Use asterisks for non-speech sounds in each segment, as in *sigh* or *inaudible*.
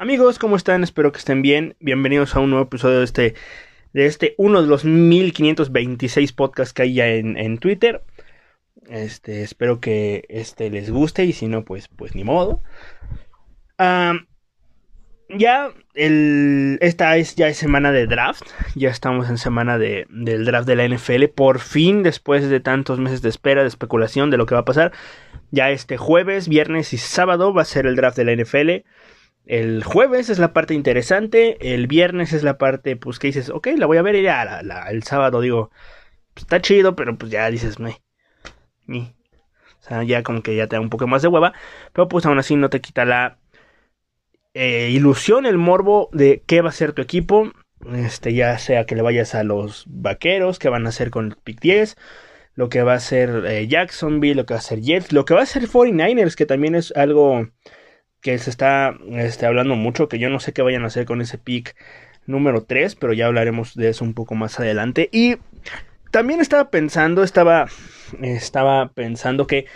Amigos, ¿cómo están? Espero que estén bien. Bienvenidos a un nuevo episodio de este, de este uno de los 1526 podcasts que hay ya en, Twitter. Este, espero que este les guste y si no, pues, pues ni modo. ya el, esta es ya es semana de draft. Ya estamos en semana de, del draft de la NFL. Por fin, después de tantos meses de espera, de especulación de lo que va a pasar. Ya este jueves, viernes y sábado va a ser el draft de la NFL. El jueves es la parte interesante, el viernes es la parte, pues que dices, ok, la voy a ver y ya el sábado digo, pues, está chido, pero pues ya dices, me, O sea, ya como que ya te da un poco más de hueva, pero pues aún así no te quita la eh, ilusión, el morbo de qué va a ser tu equipo, este, ya sea que le vayas a los vaqueros, que van a hacer con el pick 10, lo que va a ser eh, Jacksonville, lo que va a ser Jets, lo que va a ser 49ers, que también es algo que se está este, hablando mucho, que yo no sé qué vayan a hacer con ese pick número 3, pero ya hablaremos de eso un poco más adelante. Y también estaba pensando, estaba, estaba pensando que,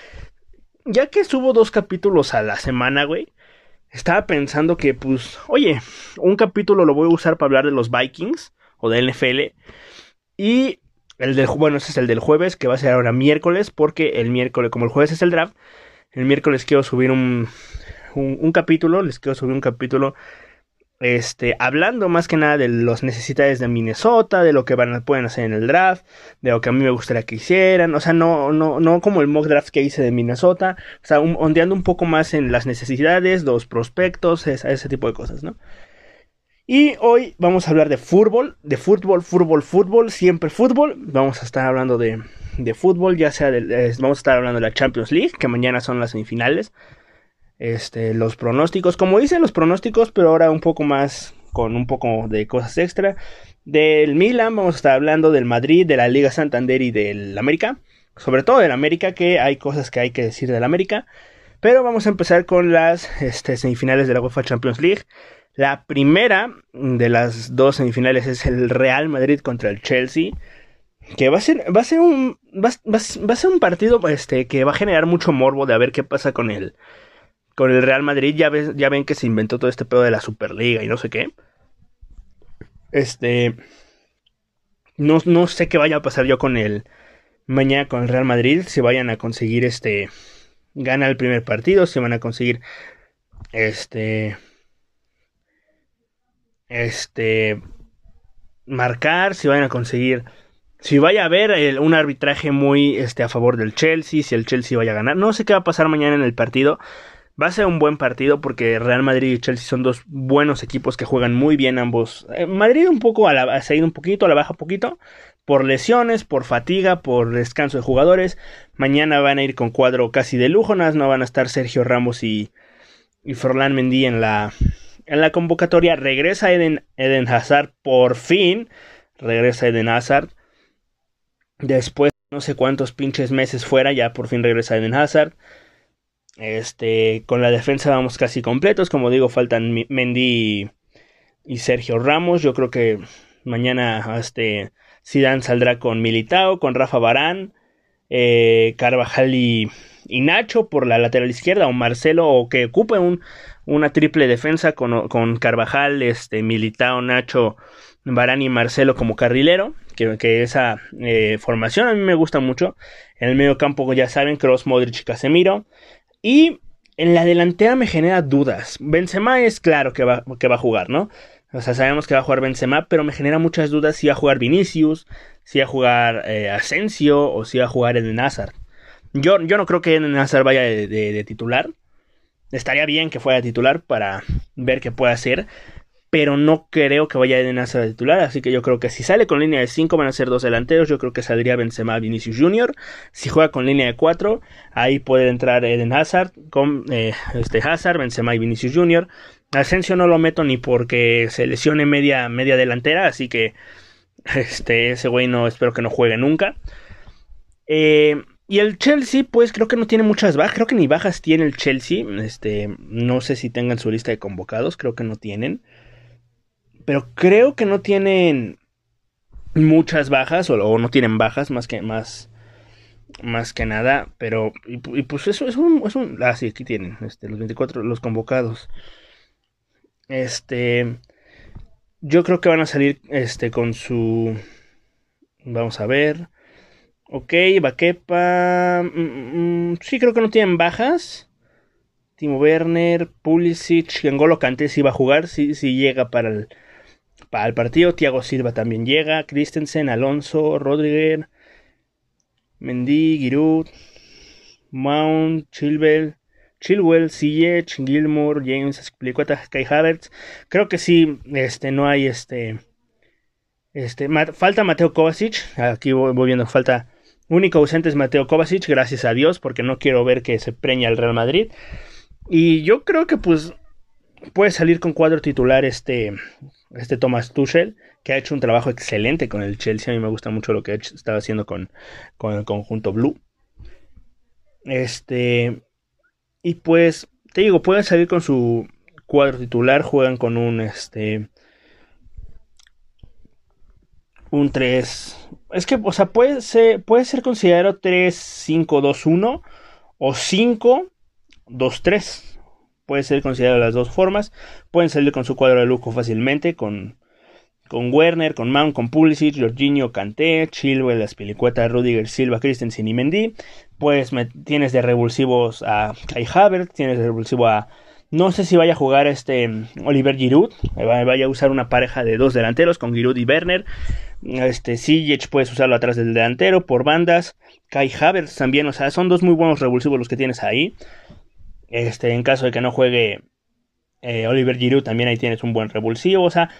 ya que subo dos capítulos a la semana, güey, estaba pensando que, pues, oye, un capítulo lo voy a usar para hablar de los Vikings o de NFL. Y el del, bueno, ese es el del jueves, que va a ser ahora miércoles, porque el miércoles, como el jueves es el draft, el miércoles quiero subir un, un, capítulo, les quiero subir un capítulo este, hablando más que nada de las necesidades de Minnesota, de lo que van, pueden hacer en el draft, de lo que a mí me gustaría que hicieran, o sea, no, no, no como el mock draft que hice de Minnesota, o sea, ondeando un poco más en las necesidades, los prospectos, ese tipo de cosas, ¿no? Y hoy vamos a hablar de fútbol, de fútbol, fútbol, fútbol, siempre fútbol. Vamos a estar hablando de, de fútbol, ya sea de, vamos a estar hablando de la Champions League, que mañana son las semifinales este, los pronósticos, como dicen los pronósticos, pero ahora un poco más con un poco de cosas extra. Del Milan, vamos a estar hablando del Madrid, de la Liga Santander y del América. Sobre todo del América, que hay cosas que hay que decir del América. Pero vamos a empezar con las este, semifinales de la UEFA Champions League. La primera de las dos semifinales es el Real Madrid contra el Chelsea. Que va a ser, va a ser un, va, a ser un partido este, que va a generar mucho morbo de a ver qué pasa con el, con el Real Madrid ya, ya ven que se inventó todo este pedo de la Superliga y no sé qué. Este. No, no sé qué vaya a pasar yo con el. Mañana con el Real Madrid. Si vayan a conseguir este. Gana el primer partido. Si van a conseguir. Este. Este. Marcar. Si van a conseguir. Si vaya a haber un arbitraje muy este, a favor del Chelsea. Si el Chelsea vaya a ganar. No sé qué va a pasar mañana en el partido. Va a ser un buen partido porque Real Madrid y Chelsea son dos buenos equipos que juegan muy bien ambos. Eh, Madrid un poco a ha seguido un poquito, a la baja poquito, por lesiones, por fatiga, por descanso de jugadores. Mañana van a ir con cuadro casi de lujo, no van a estar Sergio Ramos y, y Forlán Mendy en la, en la convocatoria. Regresa Eden, Eden Hazard, por fin. Regresa Eden Hazard. Después no sé cuántos pinches meses fuera, ya por fin regresa Eden Hazard. Este, con la defensa vamos casi completos. Como digo, faltan Mendy y, Sergio Ramos. Yo creo que mañana este Zidane saldrá con Militao, con Rafa Barán, eh, Carvajal y, Nacho por la lateral izquierda, o Marcelo, o que ocupe un, una triple defensa con, con Carvajal, este, Militao, Nacho, Barán y Marcelo como carrilero. Que, que esa eh, formación a mí me gusta mucho. En el medio campo, ya saben, Cross, Modric y Casemiro. Y en la delantera me genera dudas. Benzema es claro que va, que va a jugar, ¿no? O sea, sabemos que va a jugar Benzema, pero me genera muchas dudas si va a jugar Vinicius, si va a jugar eh, Asensio o si va a jugar Eden Hazard. Yo, yo no creo que Eden Hazard vaya de, titular. Estaría bien que fuera titular para ver qué puede hacer pero no creo que vaya a titular, así que yo creo que si sale con línea de 5 van a ser dos delanteros, yo creo que saldría Benzema Vinicius Jr., si juega con línea de 4, ahí puede entrar Eden Hazard, con eh, este Hazard, Benzema y Vinicius Jr., Asensio no lo meto ni porque se lesione media, media delantera, así que este, ese güey no espero que no juegue nunca. Eh, y el Chelsea, pues creo que no tiene muchas bajas, creo que ni bajas tiene el Chelsea, este, no sé si tengan su lista de convocados, creo que no tienen. Pero creo que no tienen muchas bajas, o, no tienen bajas más que más. Más que nada, pero. Y, pues eso es un. Ah, sí, aquí tienen. Este, los 24, los convocados. Este. Yo creo que van a salir este, con su. Vamos a ver. Ok, Baquepa. Mm, mm, mm, sí, creo que no tienen bajas. Timo Werner, Pulisic, Ngolo Kanté sí va a jugar, sí, sí llega para el, para el partido. Thiago Silva también llega. Christensen, Alonso, Rodríguez, Mendy, Giroud, Mount, Chilwell, Chilwell, Ziyech, Gilmore, James, Asplicueta, Kai Havertz. Creo que sí, este, no hay este, este, falta Mateo Kovacic. Aquí voy, viendo, falta único ausente es Mateo Kovacic, gracias a Dios, porque no quiero ver que se preña el Real Madrid. Y yo creo que pues puede salir con cuadro titular este, este Thomas Tuchel, que ha hecho un trabajo excelente con el Chelsea. A mí me gusta mucho lo que estaba haciendo con, con el conjunto Blue. Este. Y pues, te digo, pueden salir con su cuadro titular, juegan con un este. Un 3. Es que, o sea, puede ser, puede ser considerado 3-5-2-1 o 5-2-3 puede ser considerado de las dos formas. Pueden salir con su cuadro de lujo fácilmente, con, con Werner, con Mount, con Pulisic, Jorginho, Kanté, Chilwell, Aspilicueta, Rudiger, Silva, Christensen y Mendy. Pues me, tienes de revulsivos a Kai Havertz, tienes de revulsivo a... No sé si vaya a jugar este Oliver Giroud, vaya a usar una pareja de dos delanteros con Giroud y Werner. Este Ziyech puedes usarlo atrás del delantero por bandas. Kai Havertz también, o sea, son dos muy buenos revulsivos los que tienes ahí. Este, en caso de que no juegue eh, Oliver Giroud, también ahí tienes un buen revulsivo. O sea,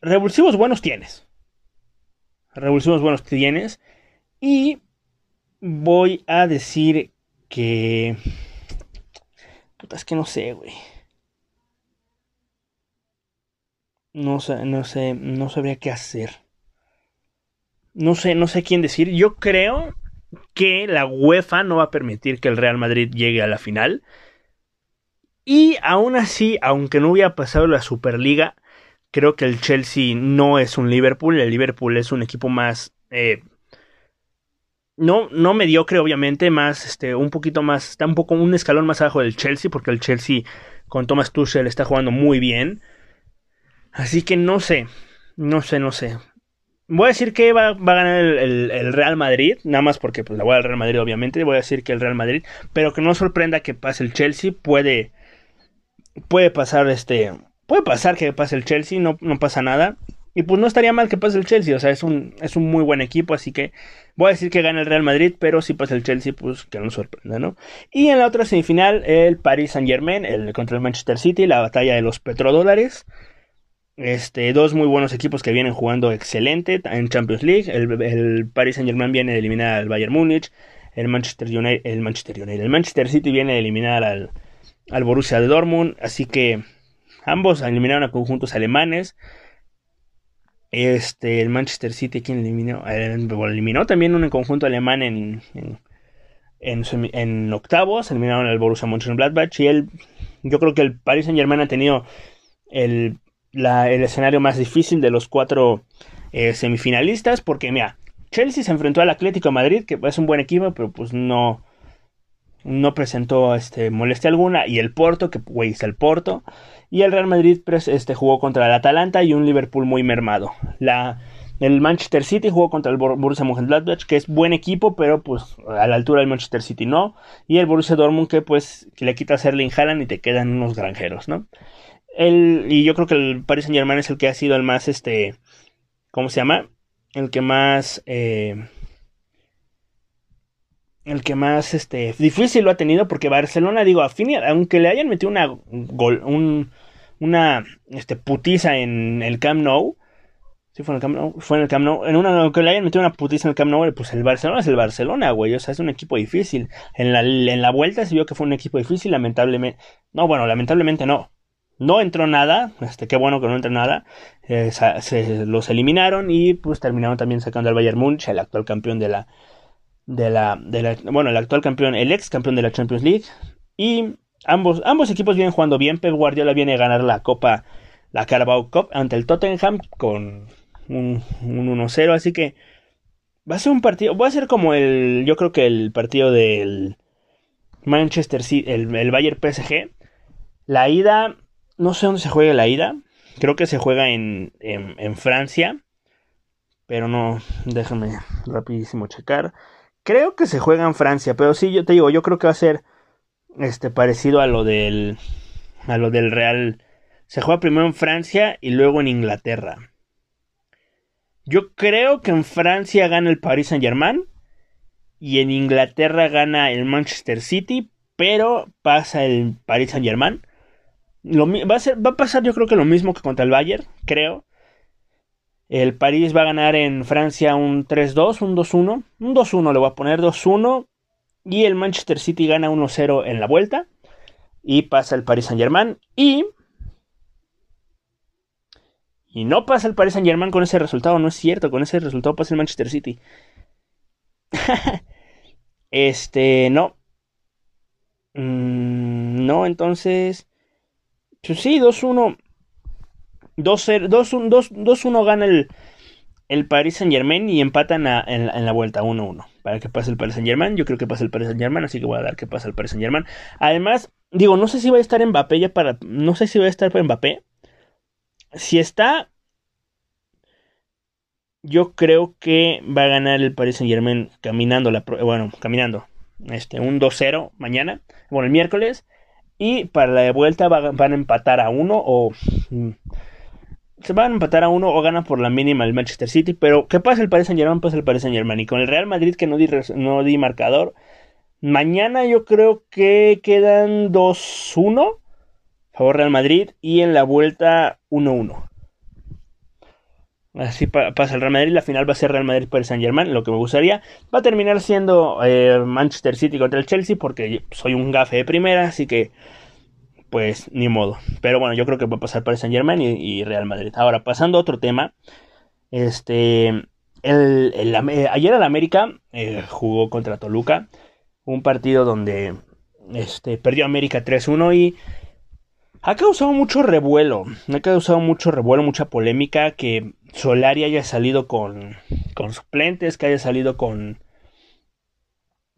revulsivos buenos tienes. Revulsivos buenos tienes. Y voy a decir que... Puta, es que no sé, güey. No sé, no sé, no sabría qué hacer. No sé, no sé quién decir. Yo creo que la UEFA no va a permitir que el Real Madrid llegue a la final. Y aún así, aunque no hubiera pasado la Superliga, creo que el Chelsea no es un Liverpool. El Liverpool es un equipo más. Eh, no, no mediocre, obviamente, más, este, un poquito más, está un poco un escalón más abajo del Chelsea, porque el Chelsea con Thomas Tuchel está jugando muy bien. Así que no sé, no sé, no sé. Voy a decir que va, a ganar el, Real Madrid, nada más porque pues, la voy al Real Madrid, obviamente. Voy a decir que el Real Madrid, pero que no sorprenda que pase el Chelsea, puede, puede pasar este. Puede pasar que pase el Chelsea, no, no pasa nada. Y pues no estaría mal que pase el Chelsea, o sea, es un, es un muy buen equipo, así que voy a decir que gana el Real Madrid, pero si pasa el Chelsea, pues que no sorprenda, ¿no? Y en la otra semifinal, el Paris Saint Germain, el contra el Manchester City, la batalla de los petrodólares. Este, dos muy buenos equipos que vienen jugando excelente en Champions League. El, Paris Saint Germain viene a eliminar al Bayern Múnich. El Manchester United, el Manchester United, el Manchester City viene a eliminar al, al Borussia de Dortmund. Así que ambos eliminaron a conjuntos alemanes. Este, el Manchester City, ¿quién eliminó? Eh, eliminó también un conjunto alemán en, en, octavos. Eliminaron al Borussia Mönchengladbach. Y él, yo creo que el Paris Saint Germain ha tenido el, el escenario más difícil de los cuatro eh, semifinalistas. Porque, mira, Chelsea se enfrentó al Atlético de Madrid, que es un buen equipo, pero pues no no presentó este, molestia alguna. Y el Porto, que güey es el Porto. Y el Real Madrid este, jugó contra el Atalanta y un Liverpool muy mermado. La, el Manchester City jugó contra el Borussia Mönchengladbach, que es buen equipo, pero pues a la altura del Manchester City no. Y el Borussia Dortmund, que pues que le quita a Erling Haaland y te quedan unos granjeros, ¿no? El, y yo creo que el Paris Saint Germain es el que ha sido el más, este, ¿cómo se llama? El que más... Eh, el que más este, difícil lo ha tenido porque Barcelona, digo, a fin, aunque le hayan metido una gol, un, una este, putiza en el Camp Nou, sí fue en el Camp Nou, fue en el Camp Nou, en una, aunque le hayan metido una putiza en el Camp Nou, pues el Barcelona es el Barcelona, güey, o sea, es un equipo difícil. En la, en la vuelta se vio que fue un equipo difícil, lamentablemente, no, bueno, lamentablemente no. No entró nada, este, qué bueno que no entró nada, eh, se, los eliminaron y pues terminaron también sacando al Bayern Munich, el actual campeón de la, de la, de bueno, el actual campeón, el ex campeón de la Champions League. Y ambos, ambos equipos vienen jugando bien. Pep Guardiola viene a ganar la Copa, la Carabao Cup ante el Tottenham con un, un 1-0. Así que va a ser un partido, va a ser como el, yo creo que el partido del Manchester City, el, el Bayern PSG. La ida no sé dónde se juega la ida. Creo que se juega en, en, Francia. Pero no, déjame rapidísimo checar. Creo que se juega en Francia, pero sí, yo te digo, yo creo que va a ser este parecido a lo del a lo del Real. Se juega primero en Francia y luego en Inglaterra. Yo creo que en Francia gana el Paris Saint-Germain y en Inglaterra gana el Manchester City, pero pasa el Paris Saint-Germain. Va a, ser, va a pasar yo creo que lo mismo que contra el Bayern, creo. El París va a ganar en Francia un 3-2, un 2-1. Un 2-1 le voy a poner 2-1. Y el Manchester City gana 1-0 en la vuelta. Y pasa el Paris Saint Germain. Y y no pasa el Paris Saint Germain con ese resultado, no es cierto, con ese resultado pasa el Manchester City. *laughs* este, no. Mm, no, entonces... Pues sí, 2-1. 2-1 gana el, el Paris Saint Germain y empatan en, la vuelta 1-1. Para que pase el Paris Saint Germain, yo creo que pasa el Paris Saint Germain, así que voy a dar que pasa el Paris Saint Germain. Además, digo, no sé si va a estar Mbappé ya para. No sé si va a estar para Mbappé si está, yo creo que va a ganar el Paris Saint Germain caminando, la, bueno, caminando, este, un 2-0 mañana, bueno, el miércoles, y para la vuelta van a empatar a uno o... Se van a empatar a uno o ganan por la mínima el Manchester City, pero ¿qué pasa el Paris Saint Germain? Pues el Paris Saint Germain. Y con el Real Madrid que no di, no di marcador, mañana yo creo que quedan 2-1 favor Real Madrid y en la vuelta 1-1. Así pasa el Real Madrid. La final va a ser Real Madrid por Saint Germain. Lo que me gustaría. Va a terminar siendo eh, Manchester City contra el Chelsea. Porque soy un gafe de primera. Así que. Pues ni modo. Pero bueno, yo creo que va a pasar por Saint Germain y, Real Madrid. Ahora, pasando a otro tema. Este. El, ayer el América eh, jugó contra Toluca. Un partido donde. Este, perdió América 3-1 y ha causado mucho revuelo, ha causado mucho revuelo, mucha polémica que Solari haya salido con, con suplentes, que haya salido con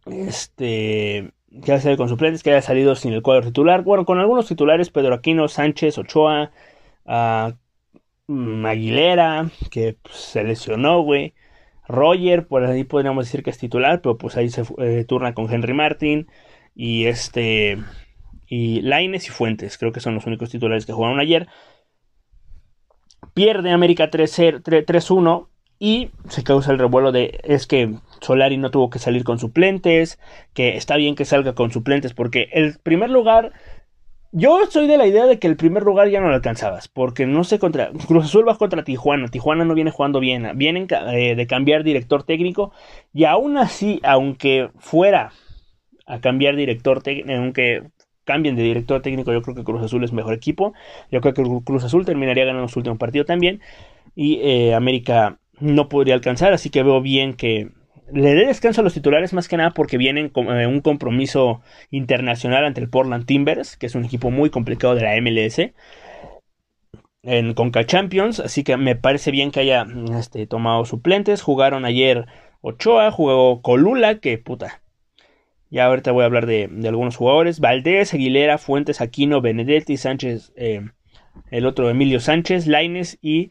este que haya salido con suplentes, que haya salido sin el cuadro titular, bueno, con algunos titulares, Pedro Aquino, Sánchez, Ochoa, uh, Aguilera, que pues, se lesionó, güey. Roger, por ahí podríamos decir que es titular, pero pues ahí se eh, turna con Henry Martin. Y este y Laines y Fuentes, creo que son los únicos titulares que jugaron ayer. Pierde América 3-1 y se causa el revuelo de es que Solari no tuvo que salir con suplentes, que está bien que salga con suplentes porque el primer lugar yo soy de la idea de que el primer lugar ya no lo alcanzabas, porque no sé contra Cruz Azul va contra Tijuana, Tijuana no viene jugando bien, vienen eh, de cambiar director técnico y aún así, aunque fuera a cambiar director técnico, aunque cambien de director técnico, yo creo que Cruz Azul es mejor equipo. Yo creo que Cruz Azul terminaría ganando su último partido también. Y eh, América no podría alcanzar, así que veo bien que le dé descanso a los titulares más que nada porque vienen con eh, un compromiso internacional ante el Portland Timbers, que es un equipo muy complicado de la MLS. En Conca Champions, así que me parece bien que haya este, tomado suplentes. Jugaron ayer Ochoa, jugó Colula, que puta, ya ahorita voy a hablar de, algunos jugadores. Valdés, Aguilera, Fuentes, Aquino, Benedetti, Sánchez, eh, el otro Emilio Sánchez, Laines y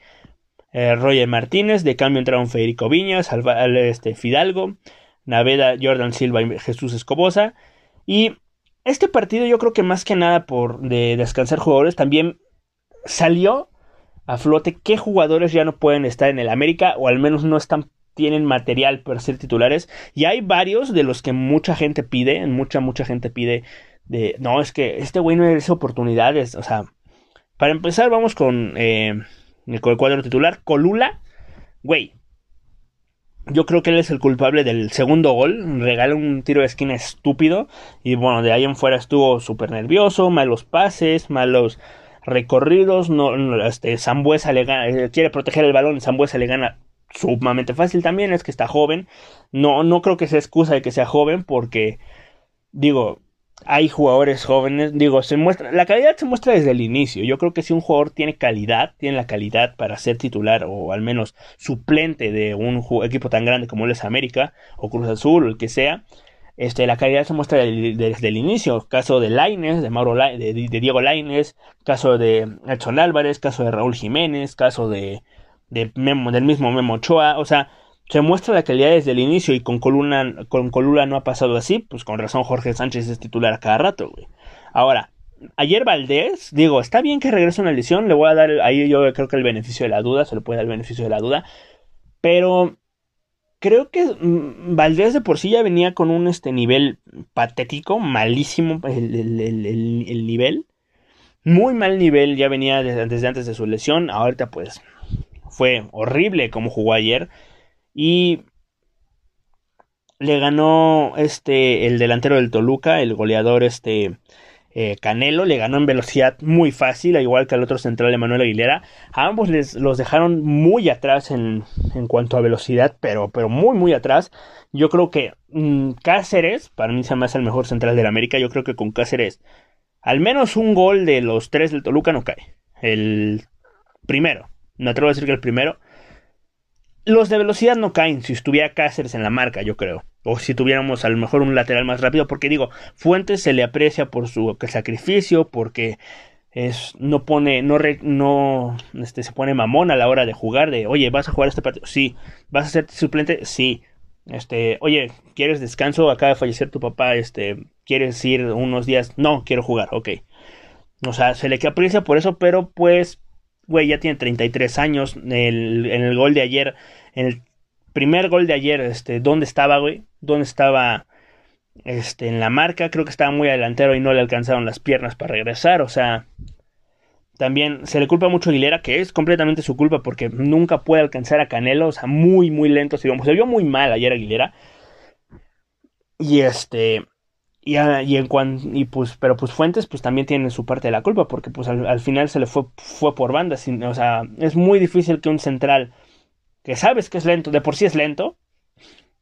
eh, Roger Martínez. De cambio entraron Federico Viñas, este, Fidalgo, Naveda, Jordan Silva y Jesús Escobosa. Y este partido yo creo que más que nada por de descansar jugadores también salió a flote qué jugadores ya no pueden estar en el América o al menos no están tienen material para ser titulares. Y hay varios de los que mucha gente pide, mucha, mucha gente pide de, no, es que este güey no merece oportunidades. O sea, para empezar vamos con, eh, el cuadro titular. Colula, güey. Yo creo que él es el culpable del segundo gol. Regala un tiro de esquina estúpido. Y bueno, de ahí en fuera estuvo súper nervioso. Malos pases, malos recorridos. No, este, Zambuesa le gana, eh, quiere proteger el balón. Zambuesa le gana sumamente fácil también es que está joven. No, no creo que sea excusa de que sea joven porque, digo, hay jugadores jóvenes, digo, se muestra, la calidad se muestra desde el inicio. Yo creo que si un jugador tiene calidad, tiene la calidad para ser titular o al menos suplente de un equipo tan grande como él es América o Cruz Azul o el que sea, este, la calidad se muestra desde el inicio. Caso de Laines, de Mauro de, Diego Laines, caso de Edson Álvarez, caso de Raúl Jiménez, caso de, de Memo, del mismo Memo Ochoa. O sea, se muestra la calidad desde el inicio y con Coluna, con Colula no ha pasado así, pues con razón Jorge Sánchez es titular a cada rato, güey. Ahora, ayer Valdés, digo, está bien que regrese una lesión, le voy a dar ahí yo creo que el beneficio de la duda, se le puede dar el beneficio de la duda, pero creo que mm, Valdés de por sí ya venía con un este nivel patético, malísimo el, nivel. Muy mal nivel, ya venía desde, antes de su lesión. Ahorita pues fue horrible como jugó ayer. Y le ganó este el delantero del Toluca, el goleador este eh, Canelo le ganó en velocidad muy fácil, al igual que al otro central de Manuel Aguilera. A ambos les, los dejaron muy atrás en, en cuanto a velocidad, pero, pero muy, muy atrás. Yo creo que mm, Cáceres, para mí se me hace el mejor central de la América. Yo creo que con Cáceres, al menos un gol de los tres del Toluca no cae. El primero, no atrevo a decir que el primero. Los de velocidad no caen si estuviera Cáceres en la marca, yo creo o si tuviéramos a lo mejor un lateral más rápido, porque digo, Fuentes se le aprecia por su sacrificio, porque es, no pone, no, este, se pone mamón a la hora de jugar, de, oye, ¿vas a jugar este partido? Sí, ¿vas a ser suplente? Sí, este, oye, ¿quieres descanso? Acaba de fallecer tu papá, este, ¿quieres ir unos días? No, quiero jugar, ok. O sea, se le aprecia por eso, pero pues, güey, ya tiene 33 años, el, en el gol de ayer, en el primer gol de ayer, este, ¿dónde estaba, güey? ¿Dónde estaba? Este, en la marca, creo que estaba muy adelantero y no le alcanzaron las piernas para regresar, o sea, también se le culpa mucho a Aguilera, que es completamente su culpa porque nunca puede alcanzar a Canelo, o sea, muy, muy lento, se vio muy mal ayer Aguilera. Y este, y, y en cuanto, y pues, pero pues Fuentes pues también tiene su parte de la culpa porque pues al, final se le fue, fue por banda, o sea, es muy difícil que un central que sabes que es lento, de por sí es lento,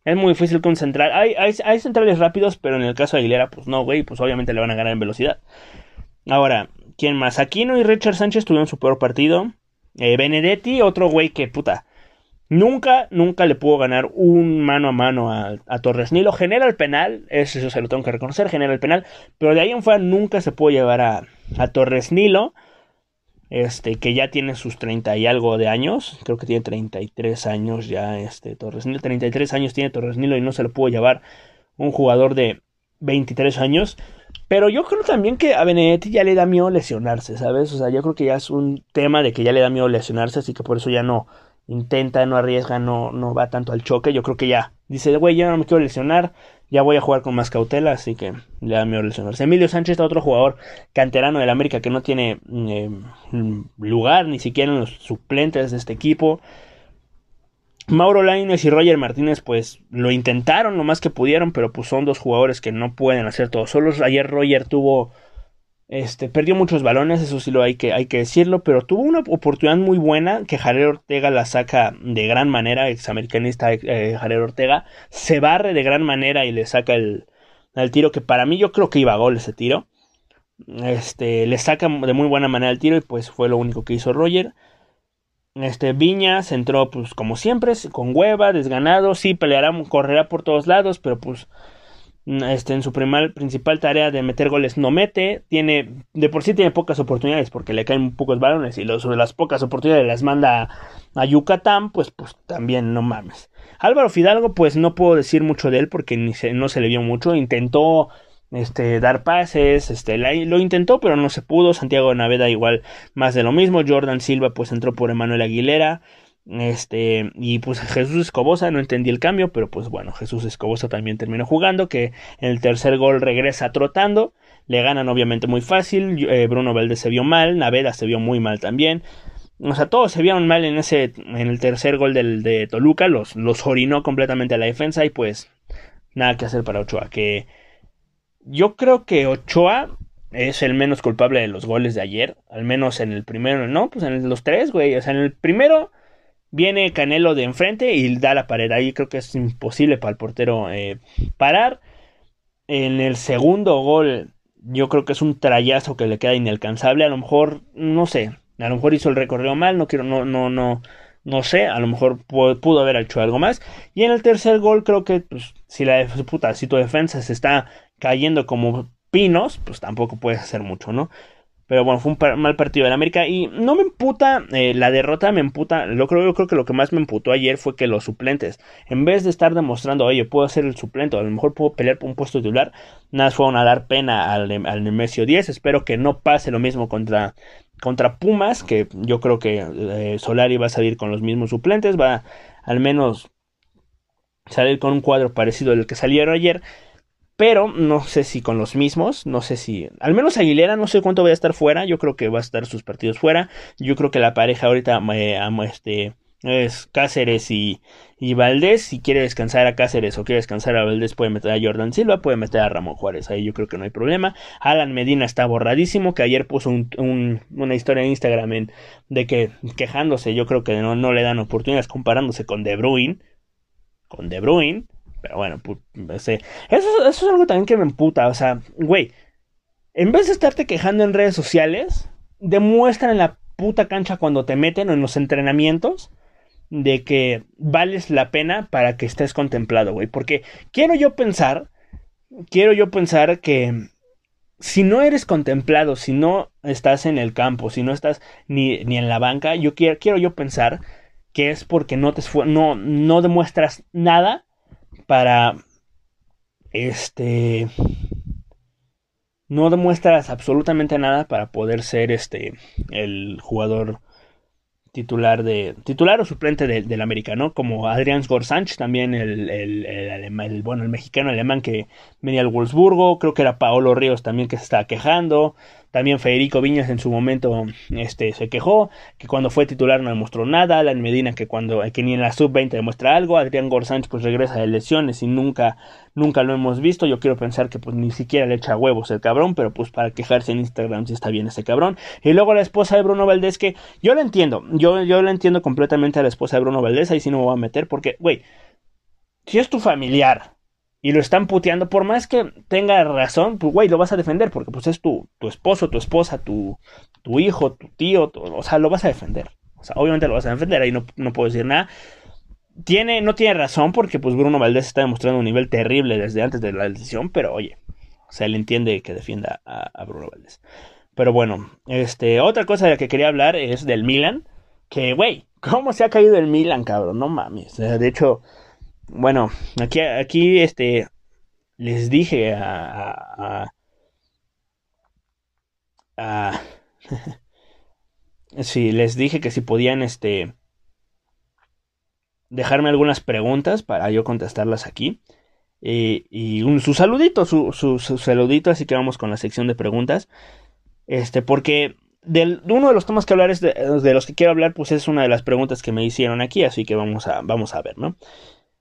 es muy difícil que un central. Hay, hay, centrales rápidos, pero en el caso de Aguilera, pues no, güey, pues obviamente le van a ganar en velocidad. Ahora, ¿quién más? Aquino y Richard Sánchez tuvieron su peor partido. Eh, Benedetti, otro güey que puta. Nunca, nunca le pudo ganar un mano a mano a, Torres Nilo. Genera el penal, eso se lo tengo que reconocer, genera el penal. Pero de ahí en fuera nunca se pudo llevar a, a Torres Nilo este, que ya tiene sus 30 y algo de años, creo que tiene 33 años ya, este, Torres Nilo, 33 años tiene Torres Nilo y no se lo pudo llevar un jugador de 23 años, pero yo creo también que a Benedetti ya le da miedo lesionarse, ¿sabes? O sea, yo creo que ya es un tema de que ya le da miedo lesionarse, así que por eso ya no intenta, no arriesga, no, no va tanto al choque, yo creo que ya dice, güey, ya no me quiero lesionar, ya voy a jugar con más cautela, así que le da miedo lesionarse. Emilio Sánchez, otro jugador canterano del América que no tiene eh, lugar ni siquiera en los suplentes de este equipo. Mauro Lainez y Roger Martínez pues lo intentaron lo más que pudieron, pero pues son dos jugadores que no pueden hacer todo solos. Ayer Roger tuvo este, perdió muchos balones, eso sí lo hay que, hay que decirlo, pero tuvo una oportunidad muy buena que Jared Ortega la saca de gran manera, examericanista eh, Jared Ortega, se barre de gran manera y le saca el, el, tiro que para mí yo creo que iba a gol ese tiro. Este, le saca de muy buena manera el tiro y pues fue lo único que hizo Roger. Este, Viñas entró pues como siempre, con hueva, desganado, sí, peleará, correrá por todos lados, pero pues este, en su principal tarea de meter goles no mete, tiene, de por sí tiene pocas oportunidades porque le caen pocos balones y sobre las pocas oportunidades las manda a, Yucatán, pues, pues también no mames. Álvaro Fidalgo, pues no puedo decir mucho de él porque ni se, no se le vio mucho, intentó este, dar pases, este, lo intentó pero no se pudo, Santiago Naveda igual más de lo mismo, Jordan Silva pues entró por Emanuel Aguilera, este, y pues Jesús Escobosa, no entendí el cambio, pero pues bueno, Jesús Escobosa también terminó jugando, que en el tercer gol regresa trotando, le ganan obviamente muy fácil, eh, Bruno Valdez se vio mal, Naveda se vio muy mal también, o sea, todos se vieron mal en ese, en el tercer gol del, de Toluca, los, los orinó completamente a la defensa y pues nada que hacer para Ochoa, que yo creo que Ochoa es el menos culpable de los goles de ayer, al menos en el primero, no, pues en los tres, güey, o sea, en el primero Viene Canelo de enfrente y da la pared. Ahí creo que es imposible para el portero eh, parar. En el segundo gol, yo creo que es un trayazo que le queda inalcanzable. A lo mejor, no sé, a lo mejor hizo el recorrido mal. No quiero, no, no, no, no sé. A lo mejor pudo, haber hecho algo más. Y en el tercer gol, creo que pues, si la puta, si tu defensa se está cayendo como pinos, pues tampoco puedes hacer mucho, ¿no? Pero bueno, fue un mal partido del América. Y no me emputa eh, la derrota, me emputa. Lo creo, yo creo que lo que más me emputó ayer fue que los suplentes, en vez de estar demostrando, oye, puedo ser el suplente, a lo mejor puedo pelear por un puesto titular, nada fueron a dar pena al, al Nemesio 10. Espero que no pase lo mismo contra, contra Pumas, que yo creo que eh, Solari va a salir con los mismos suplentes, va al menos salir con un cuadro parecido al que salieron ayer. Pero no sé si con los mismos, no sé si. Al menos Aguilera, no sé cuánto va a estar fuera. Yo creo que va a estar sus partidos fuera. Yo creo que la pareja ahorita eh, este, es Cáceres y, y Valdés. Si quiere descansar a Cáceres o quiere descansar a Valdés, puede meter a Jordan Silva, puede meter a Ramón Juárez. Ahí yo creo que no hay problema. Alan Medina está borradísimo, que ayer puso una historia en Instagram de que quejándose. Yo creo que no, no le dan oportunidades comparándose con De Bruyne. Con De Bruyne pero bueno, pues, eso, eso es algo también que me emputa. O sea, güey, en vez de estarte quejando en redes sociales, demuestran en la puta cancha cuando te meten o en los entrenamientos de que vales la pena para que estés contemplado, güey. Porque quiero yo pensar, quiero yo pensar que si no eres contemplado, si no estás en el campo, si no estás ni, ni en la banca, yo quiero, quiero yo pensar que es porque no te no, no demuestras nada para este no demuestras absolutamente nada para poder ser este el jugador titular de titular o suplente del americano como Adrián Gorsanch también el, el, bueno el mexicano alemán que venía al Wolfsburgo creo que era Paolo Ríos también que se estaba quejando también Federico Viñas en su momento este, se quejó, que cuando fue titular no demostró nada, Alan Medina que cuando que ni en la sub-20 demuestra algo, Adrián Gorsánchez pues regresa de lesiones y nunca nunca lo hemos visto, yo quiero pensar que pues ni siquiera le echa huevos el cabrón, pero pues para quejarse en Instagram si está bien ese cabrón. Y luego la esposa de Bruno Valdés que yo lo entiendo, yo yo entiendo completamente a la esposa de Bruno Valdés, ahí sí no me voy a meter porque güey, si es tu familiar y lo están puteando, por más que tenga razón, pues güey, lo vas a defender porque pues es tu, tu esposo, tu esposa, tu, tu hijo, tu tío, o sea, lo vas a defender. O sea, obviamente lo vas a defender, ahí no, no puedo decir nada. Tiene, no tiene razón porque pues Bruno Valdés está demostrando un nivel terrible desde antes de la decisión, pero oye, o sea, él entiende que defienda a, Bruno Valdés. Pero bueno, este, otra cosa de la que quería hablar es del Milan, que güey, ¿cómo se ha caído el Milan, cabrón? No mames. De hecho, bueno, aquí, aquí este, les dije a, a, *laughs* sí, les dije que si podían, este, dejarme algunas preguntas para yo contestarlas aquí. y un, su saludito, su, su, saludito, así que vamos con la sección de preguntas. Este, porque del, uno de los temas que hablar es de, de, los que quiero hablar, pues es una de las preguntas que me hicieron aquí, así que vamos a, vamos a ver, ¿no?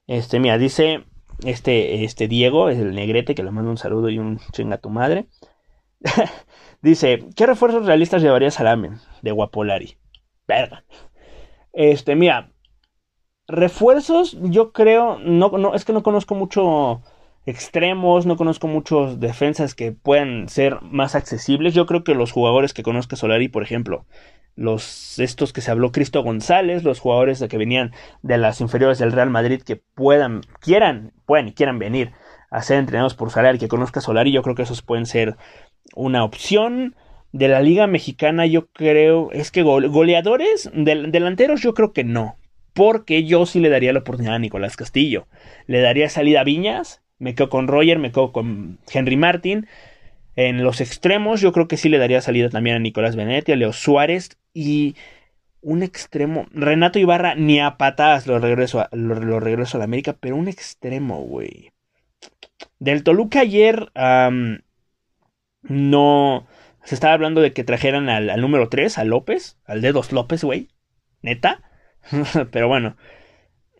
Este, mira, dice este, este Diego, el negrete, que le mando un saludo y un chinga a tu madre. *laughs* dice, ¿qué refuerzos realistas llevaría Salame de Guapolari? Verga. Este, mira, refuerzos, yo creo, no, no, es que no conozco mucho extremos, no conozco muchos defensas que puedan ser más accesibles. Yo creo que los jugadores que conozca Solari, por ejemplo, los estos que se habló Cristo González, los jugadores que venían de las inferiores del Real Madrid que puedan, quieran, pueden y quieran venir a ser entrenados por Solari, que conozca Solari, yo creo que esos pueden ser una opción. De la Liga Mexicana, yo creo, es que goleadores, delanteros, yo creo que no. Porque yo sí le daría la oportunidad a Nicolás Castillo. Le daría salida a Viñas, me quedo con Roger, me quedo con Henry Martin. En los extremos, yo creo que sí le daría salida también a Nicolás Benetti, a Leo Suárez y un extremo. Renato Ibarra ni a patadas lo regreso a, lo, regreso a la América, pero un extremo, güey. Del Toluca ayer no se estaba hablando de que trajeran al, número 3, a López, al Dedos López, güey. Neta. *laughs* pero bueno.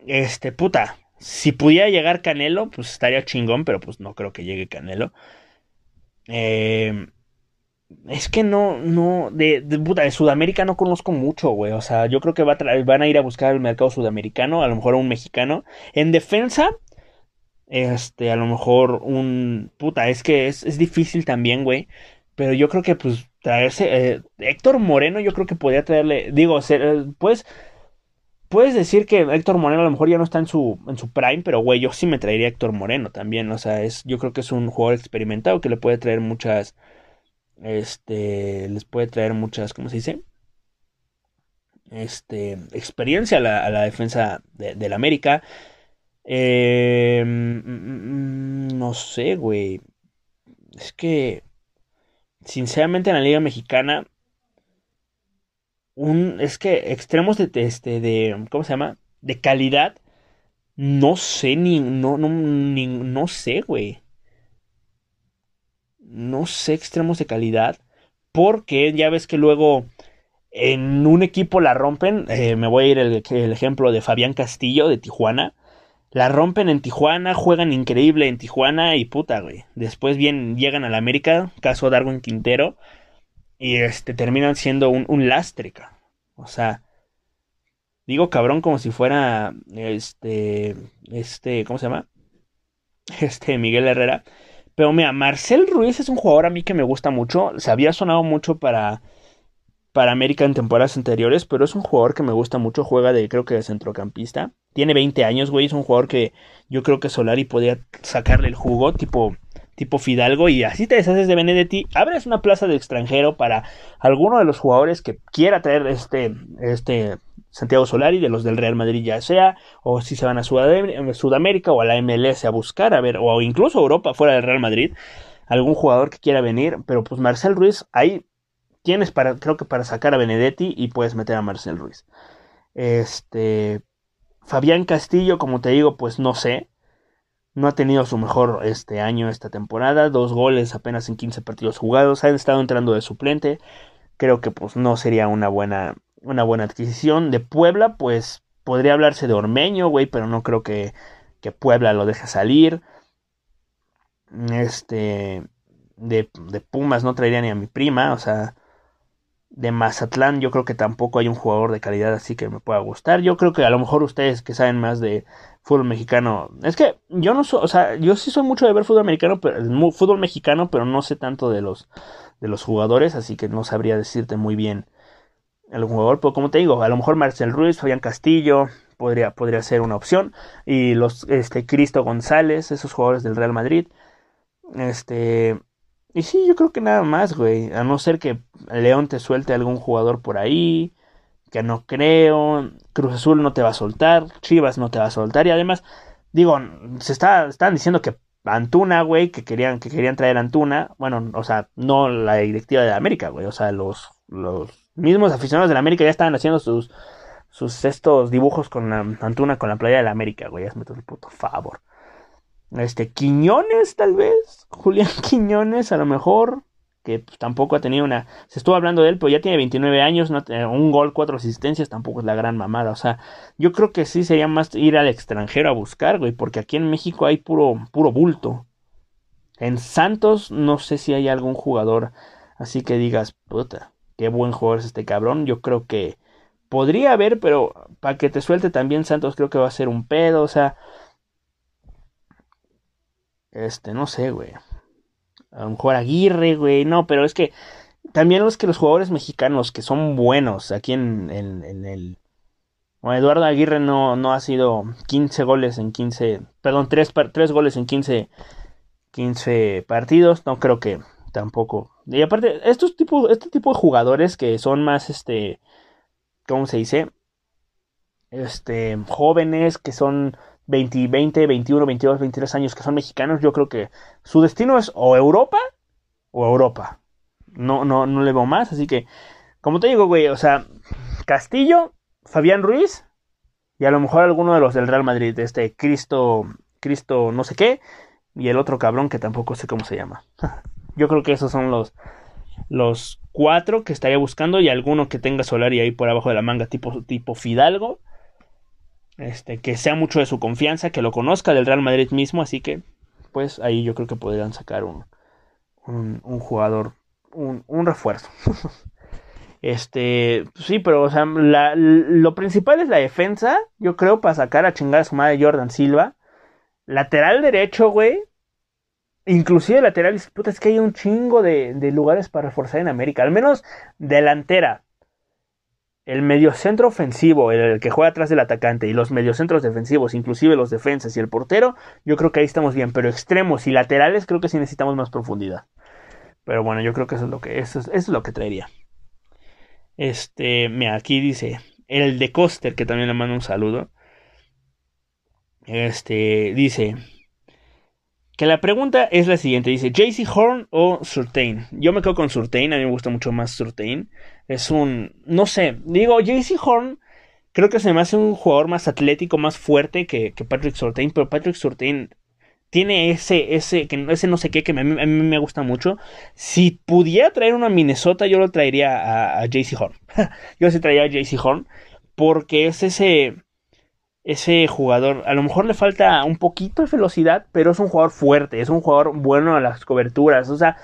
Este, puta. Si pudiera llegar Canelo, pues estaría chingón, pero pues no creo que llegue Canelo. Eh, es que no, no, de, de, puta, de Sudamérica no conozco mucho, güey. O sea, yo creo que va van a ir a buscar el mercado sudamericano, a lo mejor un mexicano. En defensa, este, a lo mejor un, puta, es que es, es difícil también, güey. Pero yo creo que, pues, traerse, eh, Héctor Moreno, yo creo que podría traerle, digo, ser, eh, pues, puedes decir que Héctor Moreno a lo mejor ya no está en su, en su prime, pero güey, yo sí me traería Héctor Moreno también. O sea, es, yo creo que es un jugador experimentado que le puede traer muchas. Este. Les puede traer muchas. ¿Cómo se dice? Este. Experiencia a la, a la defensa de, la América. Eh, no sé, güey. Es que. Sinceramente en la Liga Mexicana un, es que extremos de, este, de, ¿cómo se llama? De calidad, no sé, ni, no, no, ni, no sé, güey. No sé extremos de calidad, porque ya ves que luego en un equipo la rompen, eh, me voy a ir el, ejemplo de Fabián Castillo de Tijuana, la rompen en Tijuana, juegan increíble en Tijuana y puta, güey. Después bien llegan a la América, caso Darwin Quintero, y este, terminan siendo un, un lastre, O sea, digo cabrón como si fuera este, este, ¿cómo se llama? *laughs* Este, Miguel Herrera. Pero mira, Marcel Ruiz es un jugador a mí que me gusta mucho. Se había sonado mucho para, para América en temporadas anteriores, pero es un jugador que me gusta mucho. Juega de, creo que de centrocampista. Tiene 20 años, güey. Es un jugador que yo creo que Solari podía sacarle el jugo, tipo tipo Fidalgo y así te deshaces de Benedetti, abres una plaza de extranjero para alguno de los jugadores que quiera traer este, este Santiago Solari, de los del Real Madrid ya sea, o si se van a Sudamérica o a la MLS a buscar, a ver, o incluso Europa fuera del Real Madrid, algún jugador que quiera venir, pero pues Marcel Ruiz, ahí tienes para, creo que para sacar a Benedetti y puedes meter a Marcel Ruiz. Este, Fabián Castillo, como te digo, pues no sé, no ha tenido su mejor este año, esta temporada. Dos goles apenas en 15 partidos jugados. Ha estado entrando de suplente. Creo que pues no sería una buena, una buena adquisición. De Puebla, pues podría hablarse de Ormeño, güey, pero no creo que, que Puebla lo deje salir. Este, de, de Pumas no traería ni a mi prima, o sea, de Mazatlán yo creo que tampoco hay un jugador de calidad así que me pueda gustar. Yo creo que a lo mejor ustedes que saben más de, fútbol mexicano. Es que yo no soy, o sea, yo sí soy mucho de ver fútbol americano, pero fútbol mexicano, pero no sé tanto de los de los jugadores, así que no sabría decirte muy bien el jugador, pero como te digo, a lo mejor Marcel Ruiz, Fabián Castillo podría podría ser una opción y los este Cristo González, esos jugadores del Real Madrid. Este y sí, yo creo que nada más, güey, a no ser que León te suelte algún jugador por ahí que no creo, Cruz Azul no te va a soltar, Chivas no te va a soltar. Y además, digo, se está, están diciendo que Antuna, güey, que querían, que querían traer Antuna, bueno, o sea, no la directiva de América, güey, o sea, los, los mismos aficionados de la América ya estaban haciendo sus, sus estos dibujos con la Antuna con la playa de la América, güey, hazme todo el puto favor. Este, Quiñones, tal vez, Julián *laughs* Quiñones, a lo mejor, que pues, tampoco ha tenido una... Se estuvo hablando de él, pero ya tiene 29 años, no, un gol, cuatro asistencias, tampoco es la gran mamada. O sea, yo creo que sí sería más ir al extranjero a buscar, güey, porque aquí en México hay puro, puro bulto. En Santos no sé si hay algún jugador así que digas, puta, qué buen jugador es este cabrón. Yo creo que podría haber, pero para que te suelte también Santos creo que va a ser un pedo, o sea... Este, no sé, güey a lo mejor Aguirre, güey, no, pero es que también los que los jugadores mexicanos que son buenos aquí en, en, el... Bueno, Eduardo Aguirre no, no ha sido 15 goles en 15, perdón, 3, goles en 15, 15 partidos, no creo que tampoco. Y aparte, estos tipos, este tipo de jugadores que son más, este, ¿cómo se dice? Este, jóvenes, que son 20, 20, 21, 22, 23 años que son mexicanos, yo creo que su destino es o Europa o Europa. No, no, no le veo más, así que, como te digo, güey, o sea, Castillo, Fabián Ruiz y a lo mejor alguno de los del Real Madrid, este Cristo, Cristo no sé qué, y el otro cabrón que tampoco sé cómo se llama. *laughs* yo creo que esos son los, los cuatro que estaría buscando y alguno que tenga Solari ahí por abajo de la manga, tipo, tipo Fidalgo este, que sea mucho de su confianza, que lo conozca del Real Madrid mismo, así que pues ahí yo creo que podrían sacar un, un, jugador, un, refuerzo. *laughs* este, sí, pero o sea, lo principal es la defensa, yo creo, para sacar a chingar a su madre Jordan Silva. Lateral derecho, güey. Inclusive lateral, es que hay un chingo de, de lugares para reforzar en América. Al menos delantera. El mediocentro ofensivo, el, que juega atrás del atacante, y los mediocentros defensivos, inclusive los defensas y el portero, yo creo que ahí estamos bien. Pero extremos y laterales, creo que sí necesitamos más profundidad. Pero bueno, yo creo que eso es lo que, eso es, lo que traería. Este, mira, aquí dice el de Coster, que también le mando un saludo. Este, dice que la pregunta es la siguiente: dice, ¿JC Horn o Surtain? Yo me quedo con Surtain, a mí me gusta mucho más Surtain. Es un, no sé, digo, JC Horn creo que se me hace un jugador más atlético, más fuerte que, que Patrick Surtain, pero Patrick Surtain tiene ese, ese, que, ese no sé qué que a mí, me gusta mucho. Si pudiera traer una Minnesota, yo lo traería a, JC Horn. *laughs* yo sí traería a JC Horn. Porque es ese, ese jugador. A lo mejor le falta un poquito de velocidad, pero es un jugador fuerte. Es un jugador bueno a las coberturas. O sea,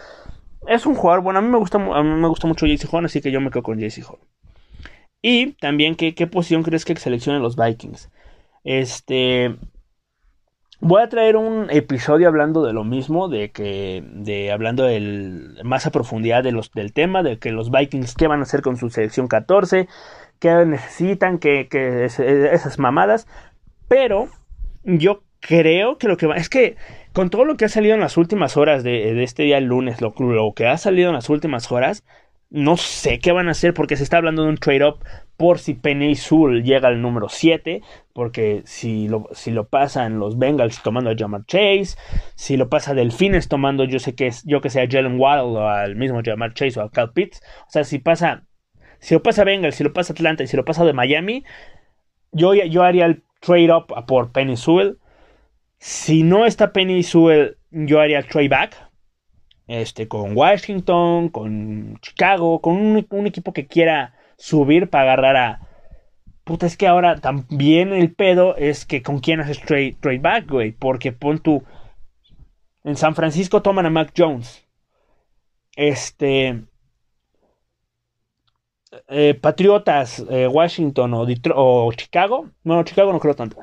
es un jugador bueno. A mí me gusta, a mí me gusta mucho JC Horn, así que yo me quedo con JC Horn. Y también, ¿qué, qué posición crees que seleccionen los Vikings? Este. Voy a traer un episodio hablando de lo mismo, de que, de hablando del, más a profundidad de del tema, de que los Vikings qué van a hacer con su selección 14, qué necesitan, qué, esas mamadas. Pero yo creo que lo que va, es que con todo lo que ha salido en las últimas horas de, este día el lunes, lo, que ha salido en las últimas horas, no sé qué van a hacer porque se está hablando de un trade-up por si Penny llega al número 7, porque si lo, si lo pasan los Bengals tomando a Jamar Chase, si lo pasa Delfines tomando yo sé que es, yo que sea Jalen Waddle o al mismo Jamar Chase o a Cal Pitts, o sea, si pasa si lo pasa Bengals, si lo pasa Atlanta y si lo pasa de Miami, yo, yo haría el trade-up por Penny Sewell. Si no está Penny Sewell, yo haría el trade back este, con Washington, con Chicago, con un, equipo que quiera subir para agarrar a... Puta, es que ahora también el pedo es que con quién haces trade, trade back, güey. Porque pon tú... En San Francisco toman a Mac Jones. Este... Eh, Patriotas, eh, Washington o, o Chicago. No, Chicago no creo tanto.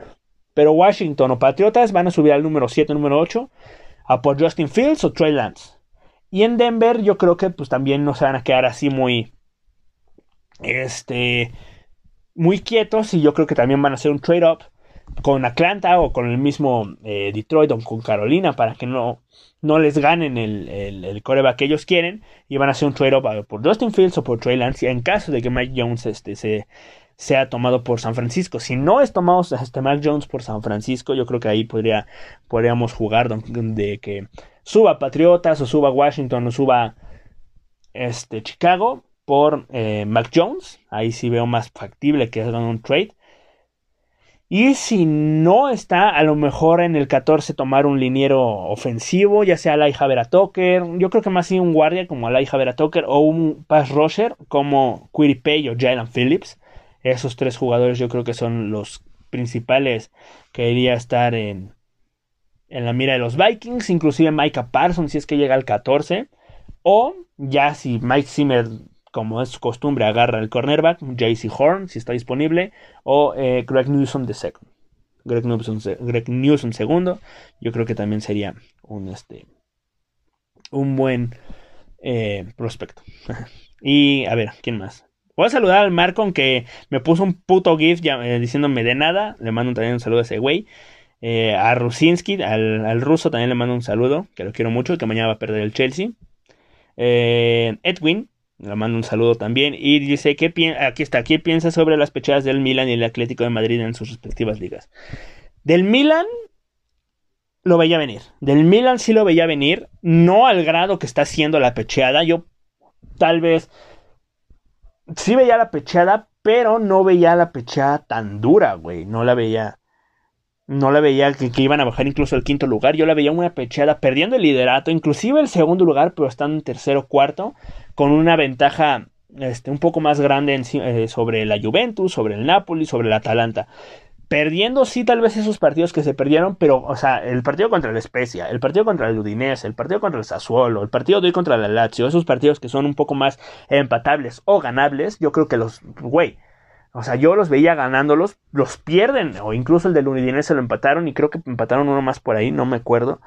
Pero Washington o Patriotas van a subir al número 7, número 8. A por Justin Fields o Trey Lance. Y en Denver yo creo que pues también no se van a quedar así muy... Este... Muy quietos y yo creo que también van a hacer un trade-up con Atlanta o con el mismo eh, Detroit o con Carolina para que no, no les ganen el, el, que ellos quieren y van a hacer un trade-up por Dustin Fields o por Trey Lance en caso de que Mike Jones este, se, sea tomado por San Francisco. Si no es tomado este Mike Jones por San Francisco, yo creo que ahí podría, podríamos jugar de que suba Patriotas o suba Washington o suba este, Chicago por eh, Mac Jones. Ahí sí veo más factible que hagan un trade. Y si no está, a lo mejor en el 14 tomar un liniero ofensivo, ya sea Lai Tucker. Yo creo que más sí un guardia como Lai Tucker o un pass rusher como Pay o Jalen Phillips. Esos tres jugadores yo creo que son los principales que iría a estar en, en la mira de los Vikings, inclusive Micah Parsons si es que llega al 14, o ya si Mike Zimmer, como es su costumbre, agarra el cornerback, JC Horn si está disponible, o eh, Greg Newsom de second. Greg Newsom, Greg Newsom segundo, yo creo que también sería un, este, un buen eh, prospecto. *laughs* y a ver, ¿quién más? Voy a saludar al Marcon que me puso un puto GIF eh, diciéndome de nada. Le mando también un saludo a ese güey. Eh, a Rusinski, al, ruso, también le mando un saludo, que lo quiero mucho, que mañana va a perder el Chelsea. Eh, Edwin, le mando un saludo también. Y dice, ¿qué aquí está, ¿qué piensa sobre las pechadas del Milan y el Atlético de Madrid en sus respectivas ligas? Del Milan lo veía venir. Del Milan sí lo veía venir, no al grado que está haciendo la pecheada. Yo tal vez sí veía la pecheada, pero no veía la pecheada tan dura, güey. No la veía no la veía que, iban a bajar incluso al quinto lugar. Yo la veía una pechada perdiendo el liderato, inclusive el segundo lugar, pero estando en tercero cuarto, con una ventaja este, un poco más grande eh, sobre la Juventus, sobre el Napoli, sobre el Atalanta. Perdiendo sí tal vez esos partidos que se perdieron, pero o sea, el partido contra el Spezia, el partido contra el Udinese, el partido contra el Sassuolo, el partido de hoy contra el Lazio, esos partidos que son un poco más empatables o ganables, yo creo que los, güey, o sea, yo los veía ganándolos, los pierden, o incluso el del Udinese lo empataron y creo que empataron uno más por ahí, no me acuerdo.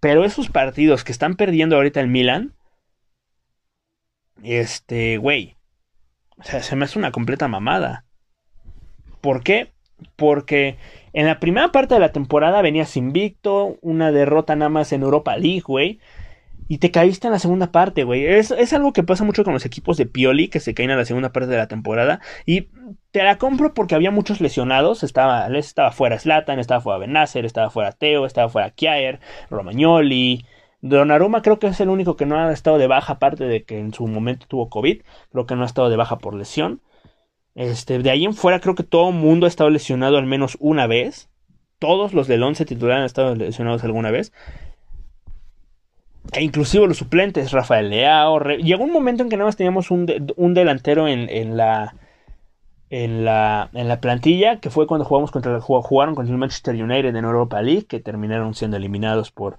Pero esos partidos que están perdiendo ahorita el Milan, este, güey, O sea, se me hace una completa mamada. ¿Por qué? Porque en la primera parte de la temporada venías invicto, una derrota nada más en Europa League, güey. Y te caíste en la segunda parte, güey. Es, es, algo que pasa mucho con los equipos de Pioli, que se caen en la segunda parte de la temporada. Y te la compro porque había muchos lesionados. Estaba, estaba fuera Slatan, estaba fuera Benacer, estaba fuera Teo, estaba fuera Kiaer, Romagnoli. Donnarumma creo que es el único que no ha estado de baja, aparte de que en su momento tuvo COVID. Creo que no ha estado de baja por lesión. Este, de ahí en fuera creo que todo el mundo ha estado lesionado al menos una vez. Todos los del 11 titular han estado lesionados alguna vez. E inclusive los suplentes, Rafael Leao. Llegó un momento en que nada más teníamos un, delantero en, la, en, la, en la plantilla, que fue cuando jugamos contra, jugaron contra el Manchester United en Europa League, que terminaron siendo eliminados por,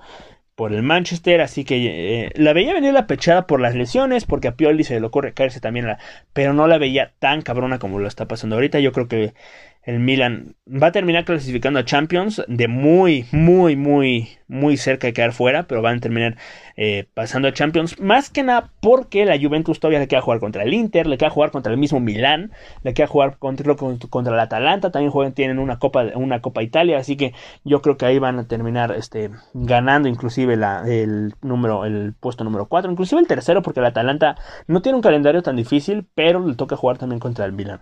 por el Manchester, así que eh, la veía venir la pechada por las lesiones, porque a Pioli se le ocurre caerse también, la, pero no la veía tan cabrona como lo está pasando ahorita. Yo creo que el Milan va a terminar clasificando a Champions de muy, muy, muy, muy cerca de quedar fuera, pero van a terminar eh, pasando a Champions. Más que nada porque la Juventus todavía le queda jugar contra el Inter, le queda jugar contra el mismo Milan, le queda jugar contra, contra el Atalanta, también juegan, tienen una Copa, una Copa Italia, así que yo creo que ahí van a terminar este, ganando inclusive el número, el puesto número 4, inclusive el tercero, porque el Atalanta no tiene un calendario tan difícil, pero le toca jugar también contra el Milan.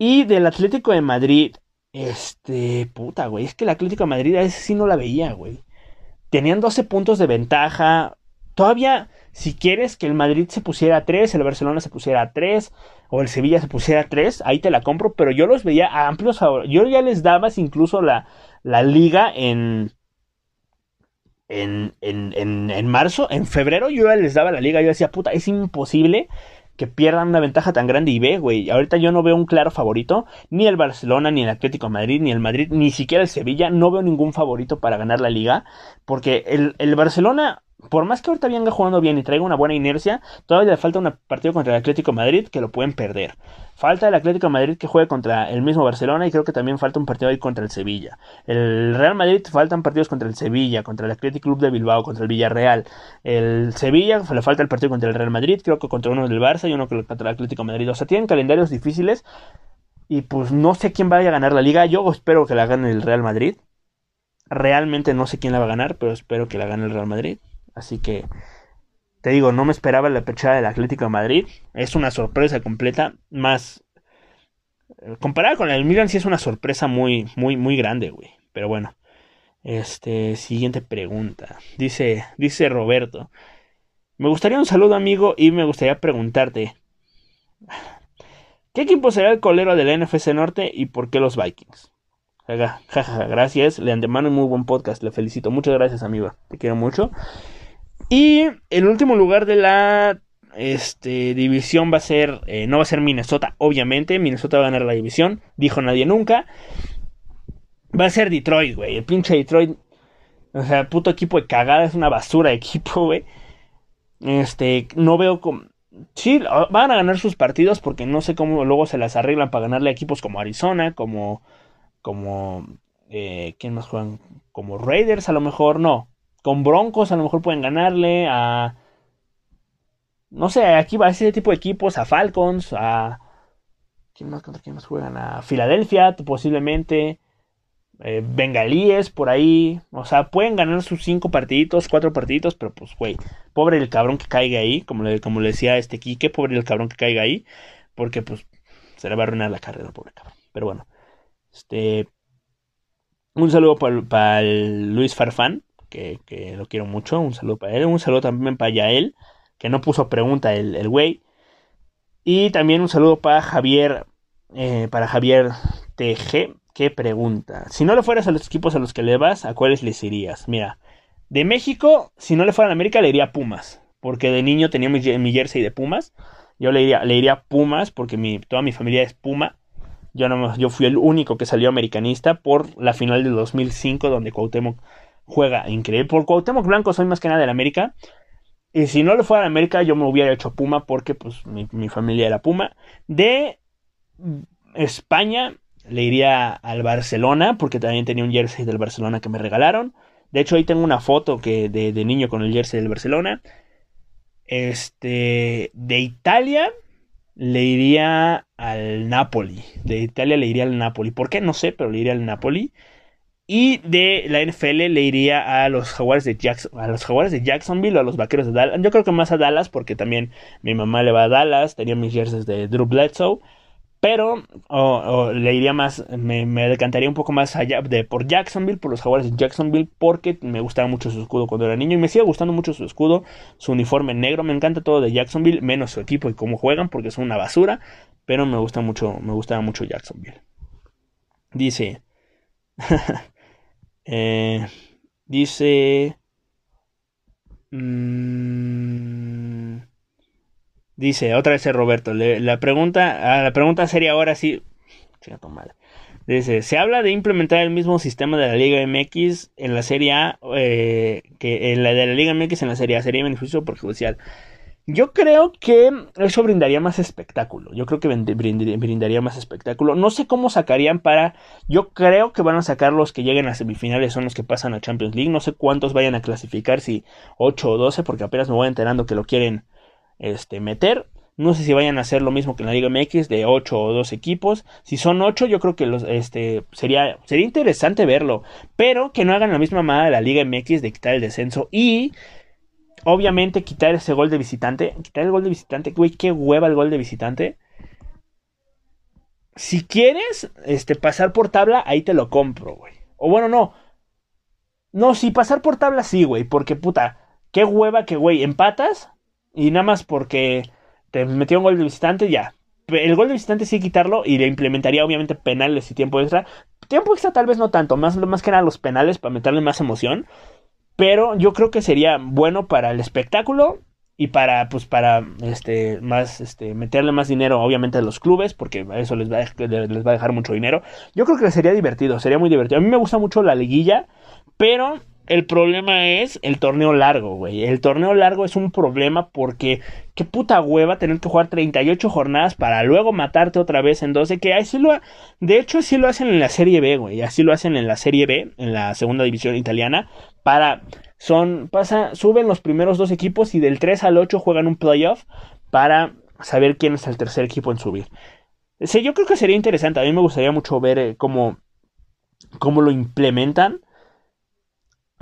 Y del Atlético de Madrid, este, puta, güey, es que el Atlético de Madrid a ese sí no la veía, güey. Tenían 12 puntos de ventaja. Todavía, si quieres que el Madrid se pusiera a 3, el Barcelona se pusiera a 3, o el Sevilla se pusiera a 3, ahí te la compro, pero yo los veía a amplios favores. Yo ya les daba incluso la, la liga en, en, en, en, en marzo, en febrero yo ya les daba la liga, yo decía, puta, es imposible que pierdan una ventaja tan grande y ve, güey, ahorita yo no veo un claro favorito, ni el Barcelona, ni el Atlético de Madrid, ni el Madrid, ni siquiera el Sevilla, no veo ningún favorito para ganar la liga, porque el, el Barcelona por más que ahorita venga jugando bien y traiga una buena inercia, todavía le falta un partido contra el Atlético Madrid que lo pueden perder. Falta el Atlético Madrid que juegue contra el mismo Barcelona y creo que también falta un partido ahí contra el Sevilla. El Real Madrid faltan partidos contra el Sevilla, contra el Atlético Club de Bilbao, contra el Villarreal. El Sevilla le falta el partido contra el Real Madrid, creo que contra uno del Barça y uno contra el Atlético Madrid. O sea, tienen calendarios difíciles y pues no sé quién vaya a ganar la liga. Yo espero que la gane el Real Madrid. Realmente no sé quién la va a ganar, pero espero que la gane el Real Madrid. Así que, te digo, no me esperaba la pechada del Atlético de Madrid. Es una sorpresa completa. Más, eh, comparada con el Milan, sí es una sorpresa muy, muy, muy grande, güey. Pero bueno. Este, siguiente pregunta. Dice, dice Roberto. Me gustaría un saludo, amigo, y me gustaría preguntarte. ¿Qué equipo será el colero del NFC Norte y por qué los Vikings? Jaja, gracias. Le antemano muy buen podcast. Le felicito. Muchas gracias, amigo. Te quiero mucho. Y el último lugar de la este, división va a ser, eh, no va a ser Minnesota, obviamente. Minnesota va a ganar la división, dijo nadie nunca. Va a ser Detroit, güey. El pinche Detroit, o sea, puto equipo de cagada, es una basura de equipo, *laughs* güey. Este, no veo como... Sí, van a ganar sus partidos porque no sé cómo luego se las arreglan para ganarle a equipos como Arizona, como... como... Eh, ¿Quién más juegan? Como Raiders a lo mejor, no con Broncos a lo mejor pueden ganarle a... No sé, aquí va ese tipo de equipos, a Falcons, a... ¿Quién más contra quién más juegan? A Filadelfia, posiblemente. Eh, bengalíes por ahí. O sea, pueden ganar sus cinco partiditos, cuatro partiditos, pero pues, güey, pobre el cabrón que caiga ahí, como le, como le decía este Quique, pobre el cabrón que caiga ahí, porque pues se le va a arruinar la carrera, pobre cabrón. Pero bueno, este. Un saludo para Luis Farfán, que, lo quiero mucho. Un saludo para él. Un saludo también para Yael, que no puso pregunta el güey. y también un saludo para Javier, eh, para Javier TG, que pregunta, si no le fueras a los equipos a los que le vas, ¿a cuáles les irías? Mira, de México, si no le fuera a América, le iría Pumas, porque de niño tenía mi, jersey de Pumas. Yo le iría, le iría Pumas, porque mi, toda mi familia es Puma. Yo, no, yo fui el único que salió americanista por la final del 2005, donde Cuauhtémoc juega increíble. Por Cuauhtémoc Blanco soy más que nada del América. Y si no le fuera a América, yo me hubiera hecho Puma porque pues mi, familia era Puma. De España le iría al Barcelona porque también tenía un jersey del Barcelona que me regalaron. De hecho, ahí tengo una foto que de, niño con el jersey del Barcelona. Este, de Italia le iría al Napoli. De Italia le iría al Napoli. ¿Por qué? No sé, pero le iría al Napoli. Y de la NFL le iría a los Jaguares de Jackson, a los Jaguares de Jacksonville o a los Vaqueros de Dallas. Yo creo que más a Dallas porque también mi mamá le va a Dallas, tenía mis jerseys de Drew Bledsoe. Pero le iría más, me, decantaría un poco más allá de por Jacksonville, por los Jaguares de Jacksonville, porque me gustaba mucho su escudo cuando era niño y me sigue gustando mucho su escudo, su uniforme negro, me encanta todo de Jacksonville, menos su equipo y cómo juegan, porque son una basura, pero me gusta mucho, me gustaba mucho Jacksonville. Dice, *laughs* eh, dice, mmm, Dice, otra vez Roberto, la pregunta, ah, la pregunta sería ahora sí, Dice, se habla de implementar el mismo sistema de la Liga MX en la Serie A, eh, que en la de la Liga MX en la Serie A, sería beneficio perjudicial. Yo creo que eso brindaría más espectáculo. Yo creo que brindaría más espectáculo. No sé cómo sacarían para. Yo creo que van a sacar los que lleguen a semifinales, son los que pasan a Champions League. No sé cuántos vayan a clasificar, si 8 o 12, porque apenas me voy enterando que lo quieren este, meter. No sé si vayan a hacer lo mismo que en la Liga MX de 8 o 2 equipos. Si son 8, yo creo que los, este, sería, sería interesante verlo. Pero que no hagan la misma manera de la Liga MX de quitar el descenso. Y obviamente quitar ese gol de visitante. Quitar el gol de visitante. Güey, qué hueva el gol de visitante. Si quieres este, pasar por tabla, ahí te lo compro, güey. O bueno, no. No, si pasar por tabla sí, güey. Porque puta, qué hueva que, güey, empatas y nada más porque te metió un gol de visitante, ya. El gol de visitante sí quitarlo y le implementaría obviamente penales y tiempo extra. Tiempo extra tal vez no tanto, más, más que nada los penales para meterle más emoción. Pero yo creo que sería bueno para el espectáculo y para pues para este más este meterle más dinero obviamente a los clubes porque eso les va a, les va a dejar mucho dinero yo creo que sería divertido sería muy divertido a mí me gusta mucho la liguilla pero el problema es el torneo largo, güey. El torneo largo es un problema porque qué puta hueva tener que jugar 38 jornadas para luego matarte otra vez en 12. Que así lo, de hecho, así lo hacen en la Serie B, güey. Así lo hacen en la Serie B, en la segunda división italiana. Para, son, pasa, suben los primeros dos equipos y del 3 al 8 juegan un playoff para saber quién es el tercer equipo en subir. Sí, yo creo que sería interesante. A mí me gustaría mucho ver eh, cómo, cómo lo implementan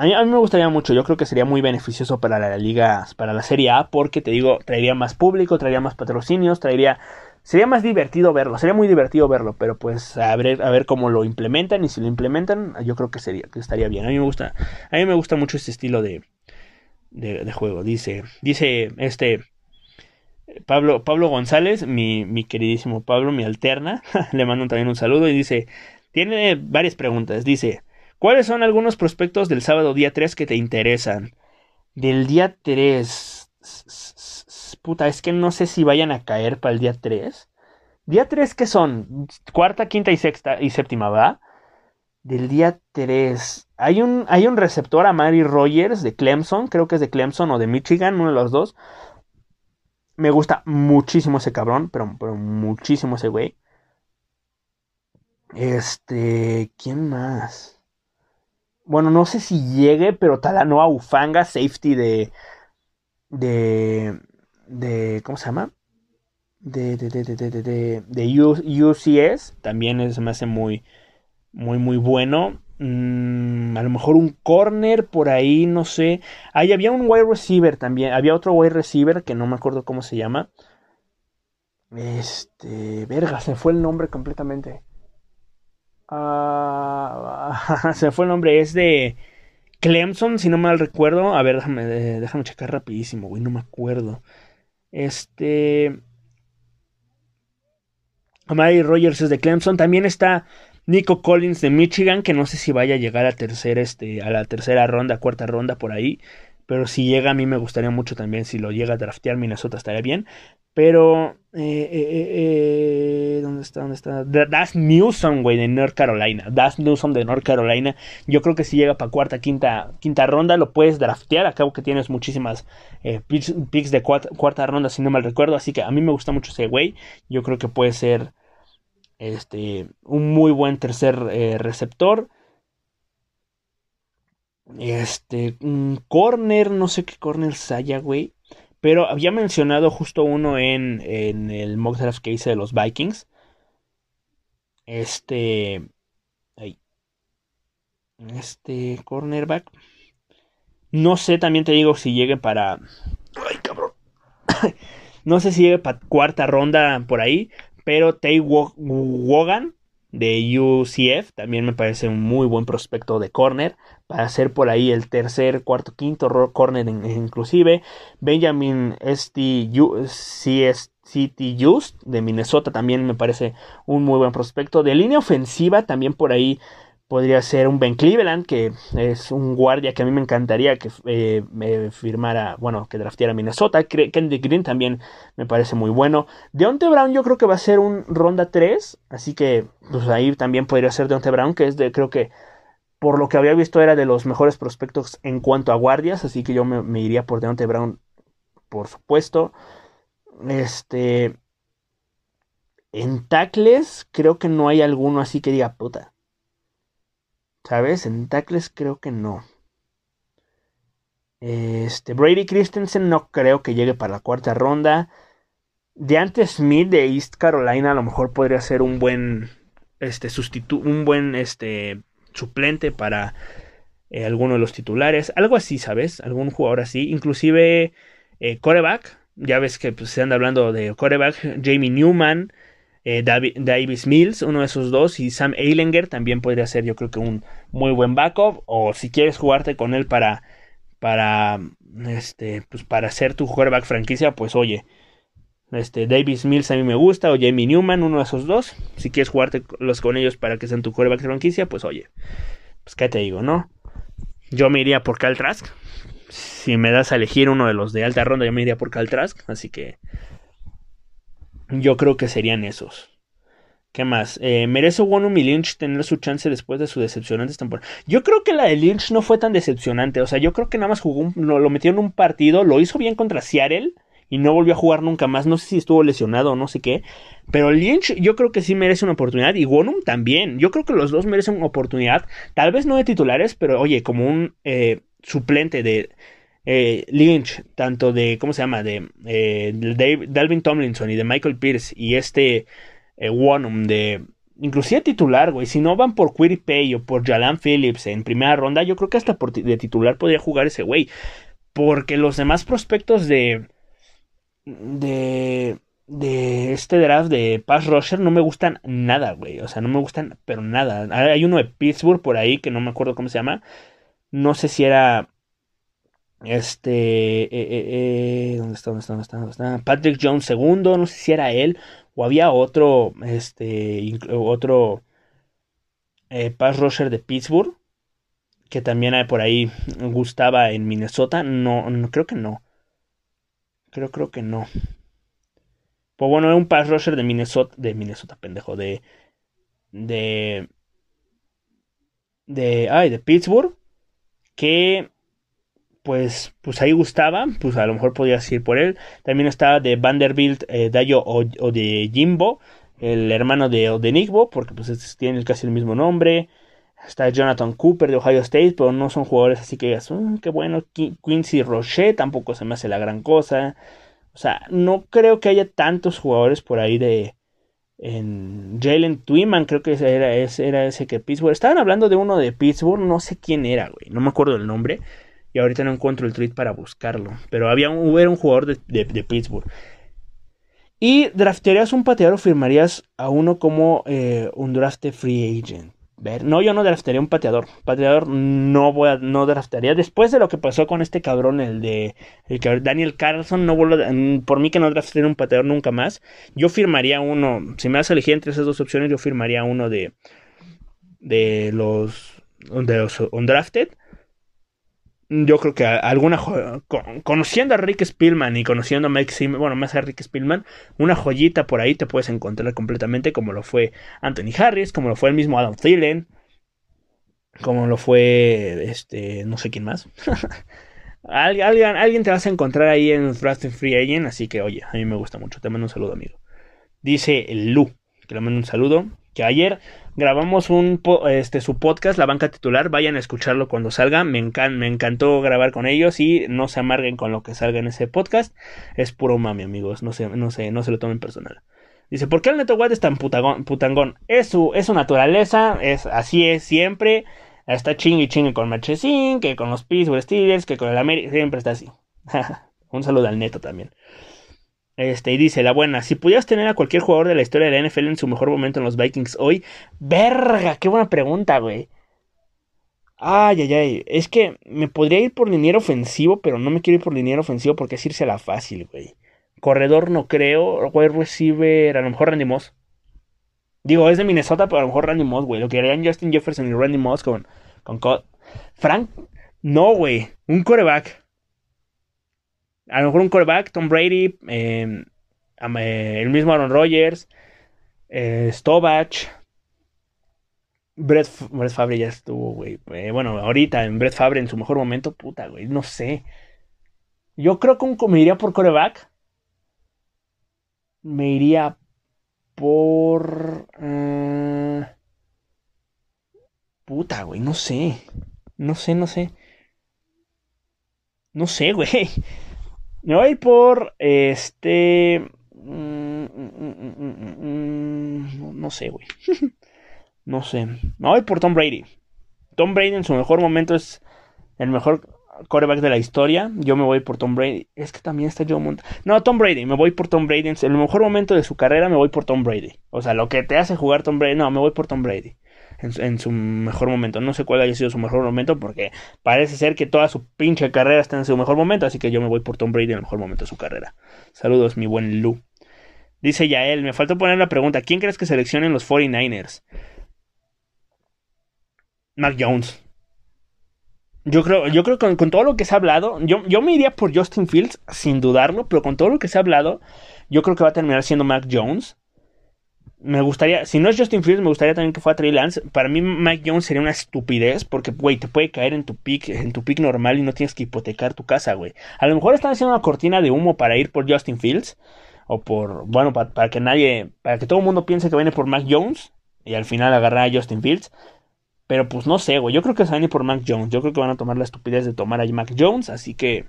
a mí, me gustaría mucho, yo creo que sería muy beneficioso para la liga, para la Serie A, porque te digo, traería más público, traería más patrocinios, traería... Sería más divertido verlo, sería muy divertido verlo, pero pues a ver, a ver cómo lo implementan y si lo implementan, yo creo que sería, que estaría bien. A mí me gusta, a mí me gusta mucho este estilo de, de, juego. Dice, dice este Pablo, Pablo González, mi, mi queridísimo Pablo, mi alterna, *laughs* le mando también un saludo y dice, tiene varias preguntas. Dice, ¿Cuáles son algunos prospectos del sábado día 3 que te interesan? Del día 3. Puta, es que no sé si vayan a caer para el día 3. Día 3, ¿qué son? Cuarta, quinta y sexta y séptima, ¿va? Del día 3. Hay un, hay un receptor a Mary Rogers de Clemson, creo que es de Clemson o de Michigan, uno de los dos. Me gusta muchísimo ese cabrón, pero, pero muchísimo ese güey. Este, ¿quién más? Bueno, no sé si llegue, pero Talanoa Ufanga, safety de. de. De ¿Cómo se llama? De, de, de, de, de, de UCS. También es, me hace muy. Muy, muy bueno. Mm, a lo mejor un corner por ahí, no sé. Ahí había un wide receiver también. Había otro wide receiver que no me acuerdo cómo se llama. Este. Verga, se fue el nombre completamente. Ah, *laughs* se fue el nombre, es de Clemson, si no mal recuerdo. A ver, déjame, déjame checar rapidísimo, güey, no me acuerdo. Este... Amari Rogers es de Clemson. También está Nico Collins de Michigan, que no sé si vaya a llegar a, este, a la tercera ronda, cuarta ronda por ahí. Pero si llega, a mí me gustaría mucho también. Si lo llega a draftear Minnesota, estaría bien. Pero, eh, eh, eh, ¿dónde está? ¿Dónde está? Das Newsom, güey, de North Carolina. Das Newsom de North Carolina. Yo creo que si llega para cuarta, quinta, quinta ronda, lo puedes draftear. Acabo que tienes muchísimas picks, de cuarta, ronda, si no mal recuerdo. Así que a mí me gusta mucho ese güey. Yo creo que puede ser este, un muy buen tercer receptor. Este, un corner, no sé qué corner haya, güey. pero había mencionado justo uno en, en el mock draft que hice de los Vikings. Este. Ahí. Este cornerback. No sé, también te digo si llegue para. Ay, cabrón. *coughs* no sé si llegue para cuarta ronda por ahí. Pero Tay Wogan de UCF también me parece un muy buen prospecto de corner para ser por ahí el tercer, cuarto, quinto corner inclusive. Benjamin. City Just de Minnesota también me parece un muy buen prospecto. De línea ofensiva también por ahí podría ser un Ben Cleveland, que es un guardia que a mí me encantaría que eh, me firmara, bueno, que drafteara Minnesota. Kennedy Green también me parece muy bueno. Deontay Brown yo creo que va a ser un ronda 3, así que pues ahí también podría ser Deontay Brown, que es de, creo que por lo que había visto era de los mejores prospectos en cuanto a guardias, así que yo me, iría por Deontay Brown, por supuesto. Este... En tackles creo que no hay alguno así que diga puta ¿Sabes? En tackles creo que no. Este, Brady Christensen no creo que llegue para la cuarta ronda. Deante Smith de East Carolina a lo mejor podría ser un buen este un buen este suplente para eh, alguno de los titulares, algo así, ¿sabes? Algún jugador así, inclusive eh, coreback, ya ves que pues, se anda hablando de coreback, Jamie Newman, eh, Davis Mills, uno de esos dos, y Sam Eilinger también podría ser yo creo que un muy buen backup, o si quieres jugarte con él para, para, este, pues para ser tu quarterback franquicia, pues oye, este, Davis Mills a mí me gusta, o Jamie Newman, uno de esos dos, si quieres jugarte los con ellos para que sean tu quarterback franquicia, pues oye, pues qué te digo, ¿no? Yo me iría por Cal Trask, si me das a elegir uno de los de alta ronda, yo me iría por Cal Trask, así que yo creo que serían esos. ¿Qué más? Eh, ¿Merece Wonum y Lynch tener su chance después de su decepcionante temporada? Yo creo que la de Lynch no fue tan decepcionante. O sea, yo creo que nada más jugó, lo, metió en un partido, lo hizo bien contra Seattle y no volvió a jugar nunca más. No sé si estuvo lesionado o no sé qué. Pero Lynch yo creo que sí merece una oportunidad y Wonum también. Yo creo que los dos merecen una oportunidad. Tal vez no de titulares, pero oye, como un eh, suplente de eh, Lynch, tanto de, ¿cómo se llama? De, eh, Dalvin Tomlinson y de Michael Pierce y este eh, de, inclusive titular, güey, si no van por Pay o por Jalan Phillips en primera ronda, yo creo que hasta de titular podría jugar ese güey, porque los demás prospectos de, de, de este draft de Pass Rusher no me gustan nada, güey, o sea, no me gustan, pero nada. Hay uno de Pittsburgh por ahí que no me acuerdo cómo se llama, no sé si era este. Eh, eh, eh, ¿dónde, está, ¿Dónde está? ¿Dónde está? ¿Dónde está? Patrick Jones segundo. No sé si era él. O había otro. Este. Otro. pass rusher de Pittsburgh. Que también hay por ahí. Gustaba en Minnesota. No, no creo que no. Creo, creo que no. Pues bueno, era un pass rusher de Minnesota. De Minnesota, pendejo. De. De. De. Ay, de Pittsburgh. Que pues, pues ahí gustaba, pues a lo mejor podías ir por él. También estaba de Vanderbilt, eh, Dayo o, de Jimbo, el hermano de Odenigbo, porque pues tienen casi el mismo nombre. Está Jonathan Cooper de Ohio State, pero no son jugadores así que digas, mm, qué bueno. Quincy Roche tampoco se me hace la gran cosa. O sea, no creo que haya tantos jugadores por ahí de. En Jalen Twiman, creo que era, ese, era ese que Pittsburgh. Estaban hablando de uno de Pittsburgh, no sé quién era, güey. No me acuerdo el nombre y ahorita no encuentro el tweet para buscarlo. Pero había un, un jugador de, Pittsburgh. Y draftearías un pateador o firmarías a uno como eh, un draft free agent. Ver, no, yo no draftaría un pateador. Pateador no voy a, no draftaría. Después de lo que pasó con este cabrón, el de el Daniel Carlson, no vuelvo mm, por mí que no draftaría un pateador nunca más. Yo firmaría uno. Si me vas a elegir entre esas dos opciones, yo firmaría uno de de los de los undrafted yo creo que alguna conociendo a Rick Spielman y conociendo a Mike bueno, más a Rick Spielman, una joyita por ahí te puedes encontrar completamente como lo fue Anthony Harris, como lo fue el mismo Adam Thielen, como lo fue este, no sé quién más. *laughs* alguien, alguien te vas a encontrar ahí en Draft Free Agent, así que oye, a mí me gusta mucho. Te mando un saludo, amigo. Dice Lu, que le mando un saludo ayer grabamos un este su podcast La Banca Titular, vayan a escucharlo cuando salga, me, me encantó grabar con ellos y no se amarguen con lo que salga en ese podcast, es puro mami amigos, no se, no se, no se lo tomen personal. Dice, ¿por qué el Neto White es tan putangón? Es su, es su naturaleza, es, así es siempre, está chingue y chingue con Machecín, que con los Pittsburgh Steelers, que con el América, siempre está así. *laughs* un saludo al Neto también. Este, y dice la buena, si pudieras tener a cualquier jugador de la historia de la NFL en su mejor momento en los Vikings hoy, verga, qué buena pregunta, güey. Ay, ay, ay, es que me podría ir por liniero ofensivo, pero no me quiero ir por liniero ofensivo porque es irse a la fácil, güey. Corredor no creo, wide receiver, a lo mejor Randy Moss. Digo, es de Minnesota, pero a lo mejor Randy Moss, güey. Lo que harían Justin Jefferson y Randy Moss con, con Frank, no, güey, un coreback. A lo mejor un quarterback, Tom Brady, em, eh, el mismo Aaron Rodgers, eh, Stovach, Brett, Brett Favre ya estuvo, güey. Eh, bueno, ahorita en Brett Favre en su mejor momento, puta, güey, no sé. Yo creo que me iría por coreback. Me iría por... puta, güey, no sé. No sé, no sé. No sé, güey. Me voy por este. Mm, mm, mm, no sé, güey. *laughs* no sé. Me voy por Tom Brady. Tom Brady en su mejor momento es el mejor quarterback de la historia. Yo me voy por Tom Brady. Es que también está Joe Montana. No, Tom Brady. Me voy por Tom Brady. En el mejor momento de su carrera me voy por Tom Brady. O sea, lo que te hace jugar Tom Brady. No, me voy por Tom Brady en, su mejor momento. No sé cuál haya sido su mejor momento porque parece ser que toda su pinche carrera está en su mejor momento, así que yo me voy por Tom Brady en el mejor momento de su carrera. Saludos, mi buen Lu. Dice Yael, me faltó poner la pregunta, ¿quién crees que seleccionen los 49ers? Mac Jones. Yo creo, yo creo que con, todo lo que se ha hablado, yo, yo me iría por Justin Fields, sin dudarlo, pero con todo lo que se ha hablado, yo creo que va a terminar siendo Mac Jones me gustaría, si no es Justin Fields, me gustaría también que fuera Trey Lance. Para mí, Mike Jones sería una estupidez porque, güey, te puede caer en tu pick, en tu pick normal y no tienes que hipotecar tu casa, güey. A lo mejor están haciendo una cortina de humo para ir por Justin Fields o por, bueno, para, que nadie, para que todo el mundo piense que viene por Mac Jones y al final agarrar a Justin Fields. Pero pues no sé, güey. Yo creo que se van a ir por Mac Jones. Yo creo que van a tomar la estupidez de tomar a Mac Jones. Así que,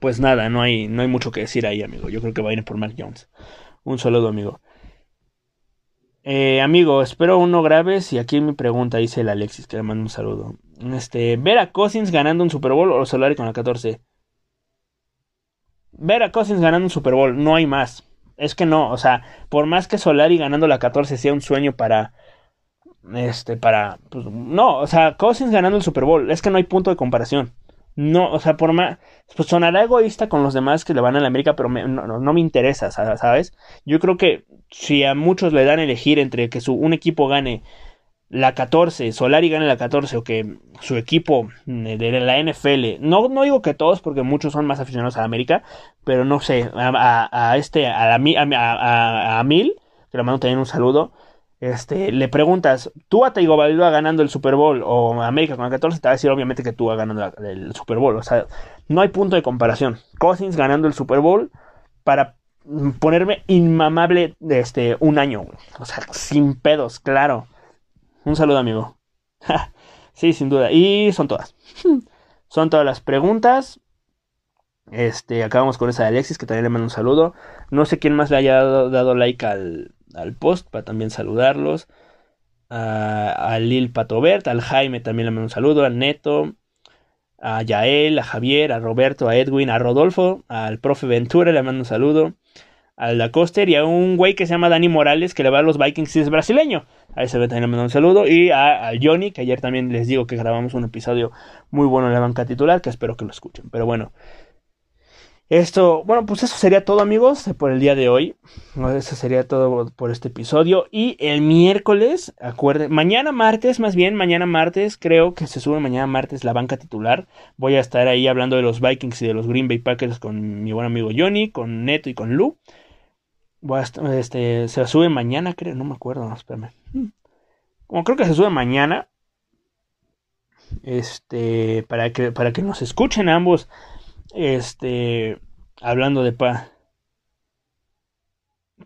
pues nada, no hay, no hay mucho que decir ahí, amigo. Yo creo que va a ir por Mac Jones. Un saludo, amigo. Eh, amigo, espero uno graves. Y aquí mi pregunta, dice el Alexis, que le mando un saludo. Este, ¿ver a Cousins ganando un Super Bowl o Solari con la 14? Ver a Cousins ganando un Super Bowl, no hay más. Es que no, o sea, por más que Solari ganando la 14 sea un sueño para. Este, para. Pues, no, o sea, Cousins ganando el Super Bowl, es que no hay punto de comparación. No, o sea, por más. Pues sonará egoísta con los demás que le van a la América, pero no, me interesa, ¿sabes? Yo creo que si a muchos le dan a elegir entre que su, un equipo gane la 14, Solari gane la 14 o que su equipo de la NFL, no, no digo que todos porque muchos son más aficionados a América, pero no sé, a, este, a, a, a, Mil, que le mando también un saludo, este, le preguntas, ¿tú a Tagovailoa ganando el Super Bowl o América con la 14? Te va a decir obviamente que tú va ganando el Super Bowl. O sea, no hay punto de comparación. Cousins ganando el Super Bowl para ponerme inmamable este, un año. O sea, sin pedos, claro. Un saludo, amigo. *laughs* sí, sin duda. Y son todas. *laughs* son todas las preguntas. Este, acabamos con esa de Alexis, que también le mando un saludo. No sé quién más le haya dado like al, al post para también saludarlos. A, Lil Patobert, al Jaime también le mando un saludo, al Neto, a Yael, a Javier, a Roberto, a Edwin, a Rodolfo, al profe Ventura le mando un saludo, al Lacoster y a un güey que se llama Dani Morales que le va a los Vikings y es brasileño. A ese también le mando un saludo. Y a, Johnny, que ayer también les digo que grabamos un episodio muy bueno en la banca titular, que espero que lo escuchen. Pero bueno, esto, bueno, pues eso sería todo amigos por el día de hoy. Eso sería todo por este episodio. Y el miércoles, acuerden, mañana martes, más bien, mañana martes, creo que se sube mañana martes la banca titular. Voy a estar ahí hablando de los Vikings y de los Green Bay Packers con mi buen amigo Johnny, con Neto y con Lu. Este, se sube mañana, creo, no me acuerdo, no, espérame. Como creo que se sube mañana. Este, para que, para que nos escuchen ambos este, hablando de pa.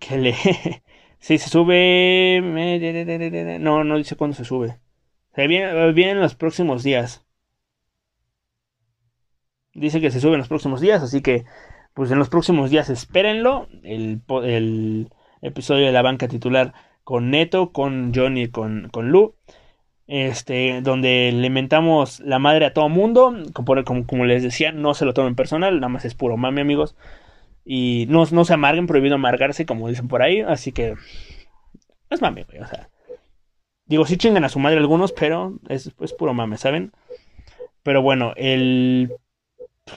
Que le. *laughs* Sí, se sube. No, no dice cuándo se sube. Se viene, viene en los próximos días. Dice que se sube en los próximos días, así que pues en los próximos días espérenlo. El, el episodio de la banca titular con Neto, con Johnny, con, con Lu. Este, donde le mentamos la madre a todo mundo. Como, como, les decía, no se lo tomen personal, nada más es puro mami, amigos. Y no, no se amarguen, prohibido amargarse, como dicen por ahí. Así que es mami, güey, o sea. Digo, sí chingan a su madre algunos, pero es, es puro mame, ¿saben? Pero bueno, el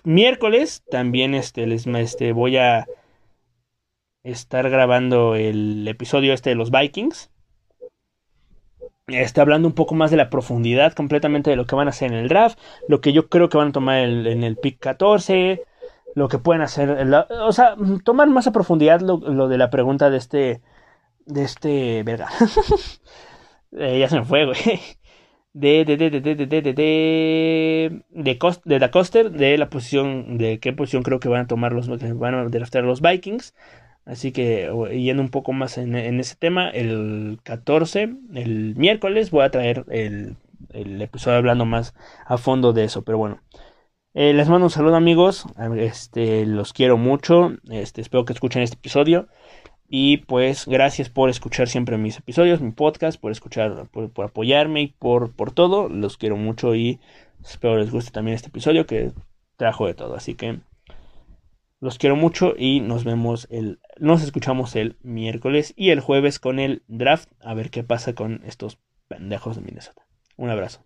miércoles también este, les este, voy a estar grabando el episodio este de los Vikings. Está hablando un poco más de la profundidad completamente de lo que van a hacer en el draft, lo que yo creo que van a tomar en el pick 14, lo que pueden hacer, o sea, tomar más a profundidad lo, de la pregunta de este, de este, verga, *laughs* eh, ya se me fue, güey, de, de, de, de, de, de, de, de, de, de Da Coster, de la posición, de qué posición creo que van a tomar los, van a draftar los Vikings, Así que yendo un poco más en, ese tema, el 14, el miércoles, voy a traer el, episodio hablando más a fondo de eso. Pero bueno, eh, les mando un saludo amigos, este, los quiero mucho, este, espero que escuchen este episodio. Y pues gracias por escuchar siempre mis episodios, mi podcast, por escuchar, por, por apoyarme y por, por todo. Los quiero mucho y espero les guste también este episodio que trajo de todo. Así que los quiero mucho y nos vemos el, nos escuchamos el miércoles y el jueves con el draft a ver qué pasa con estos pendejos de Minnesota. Un abrazo.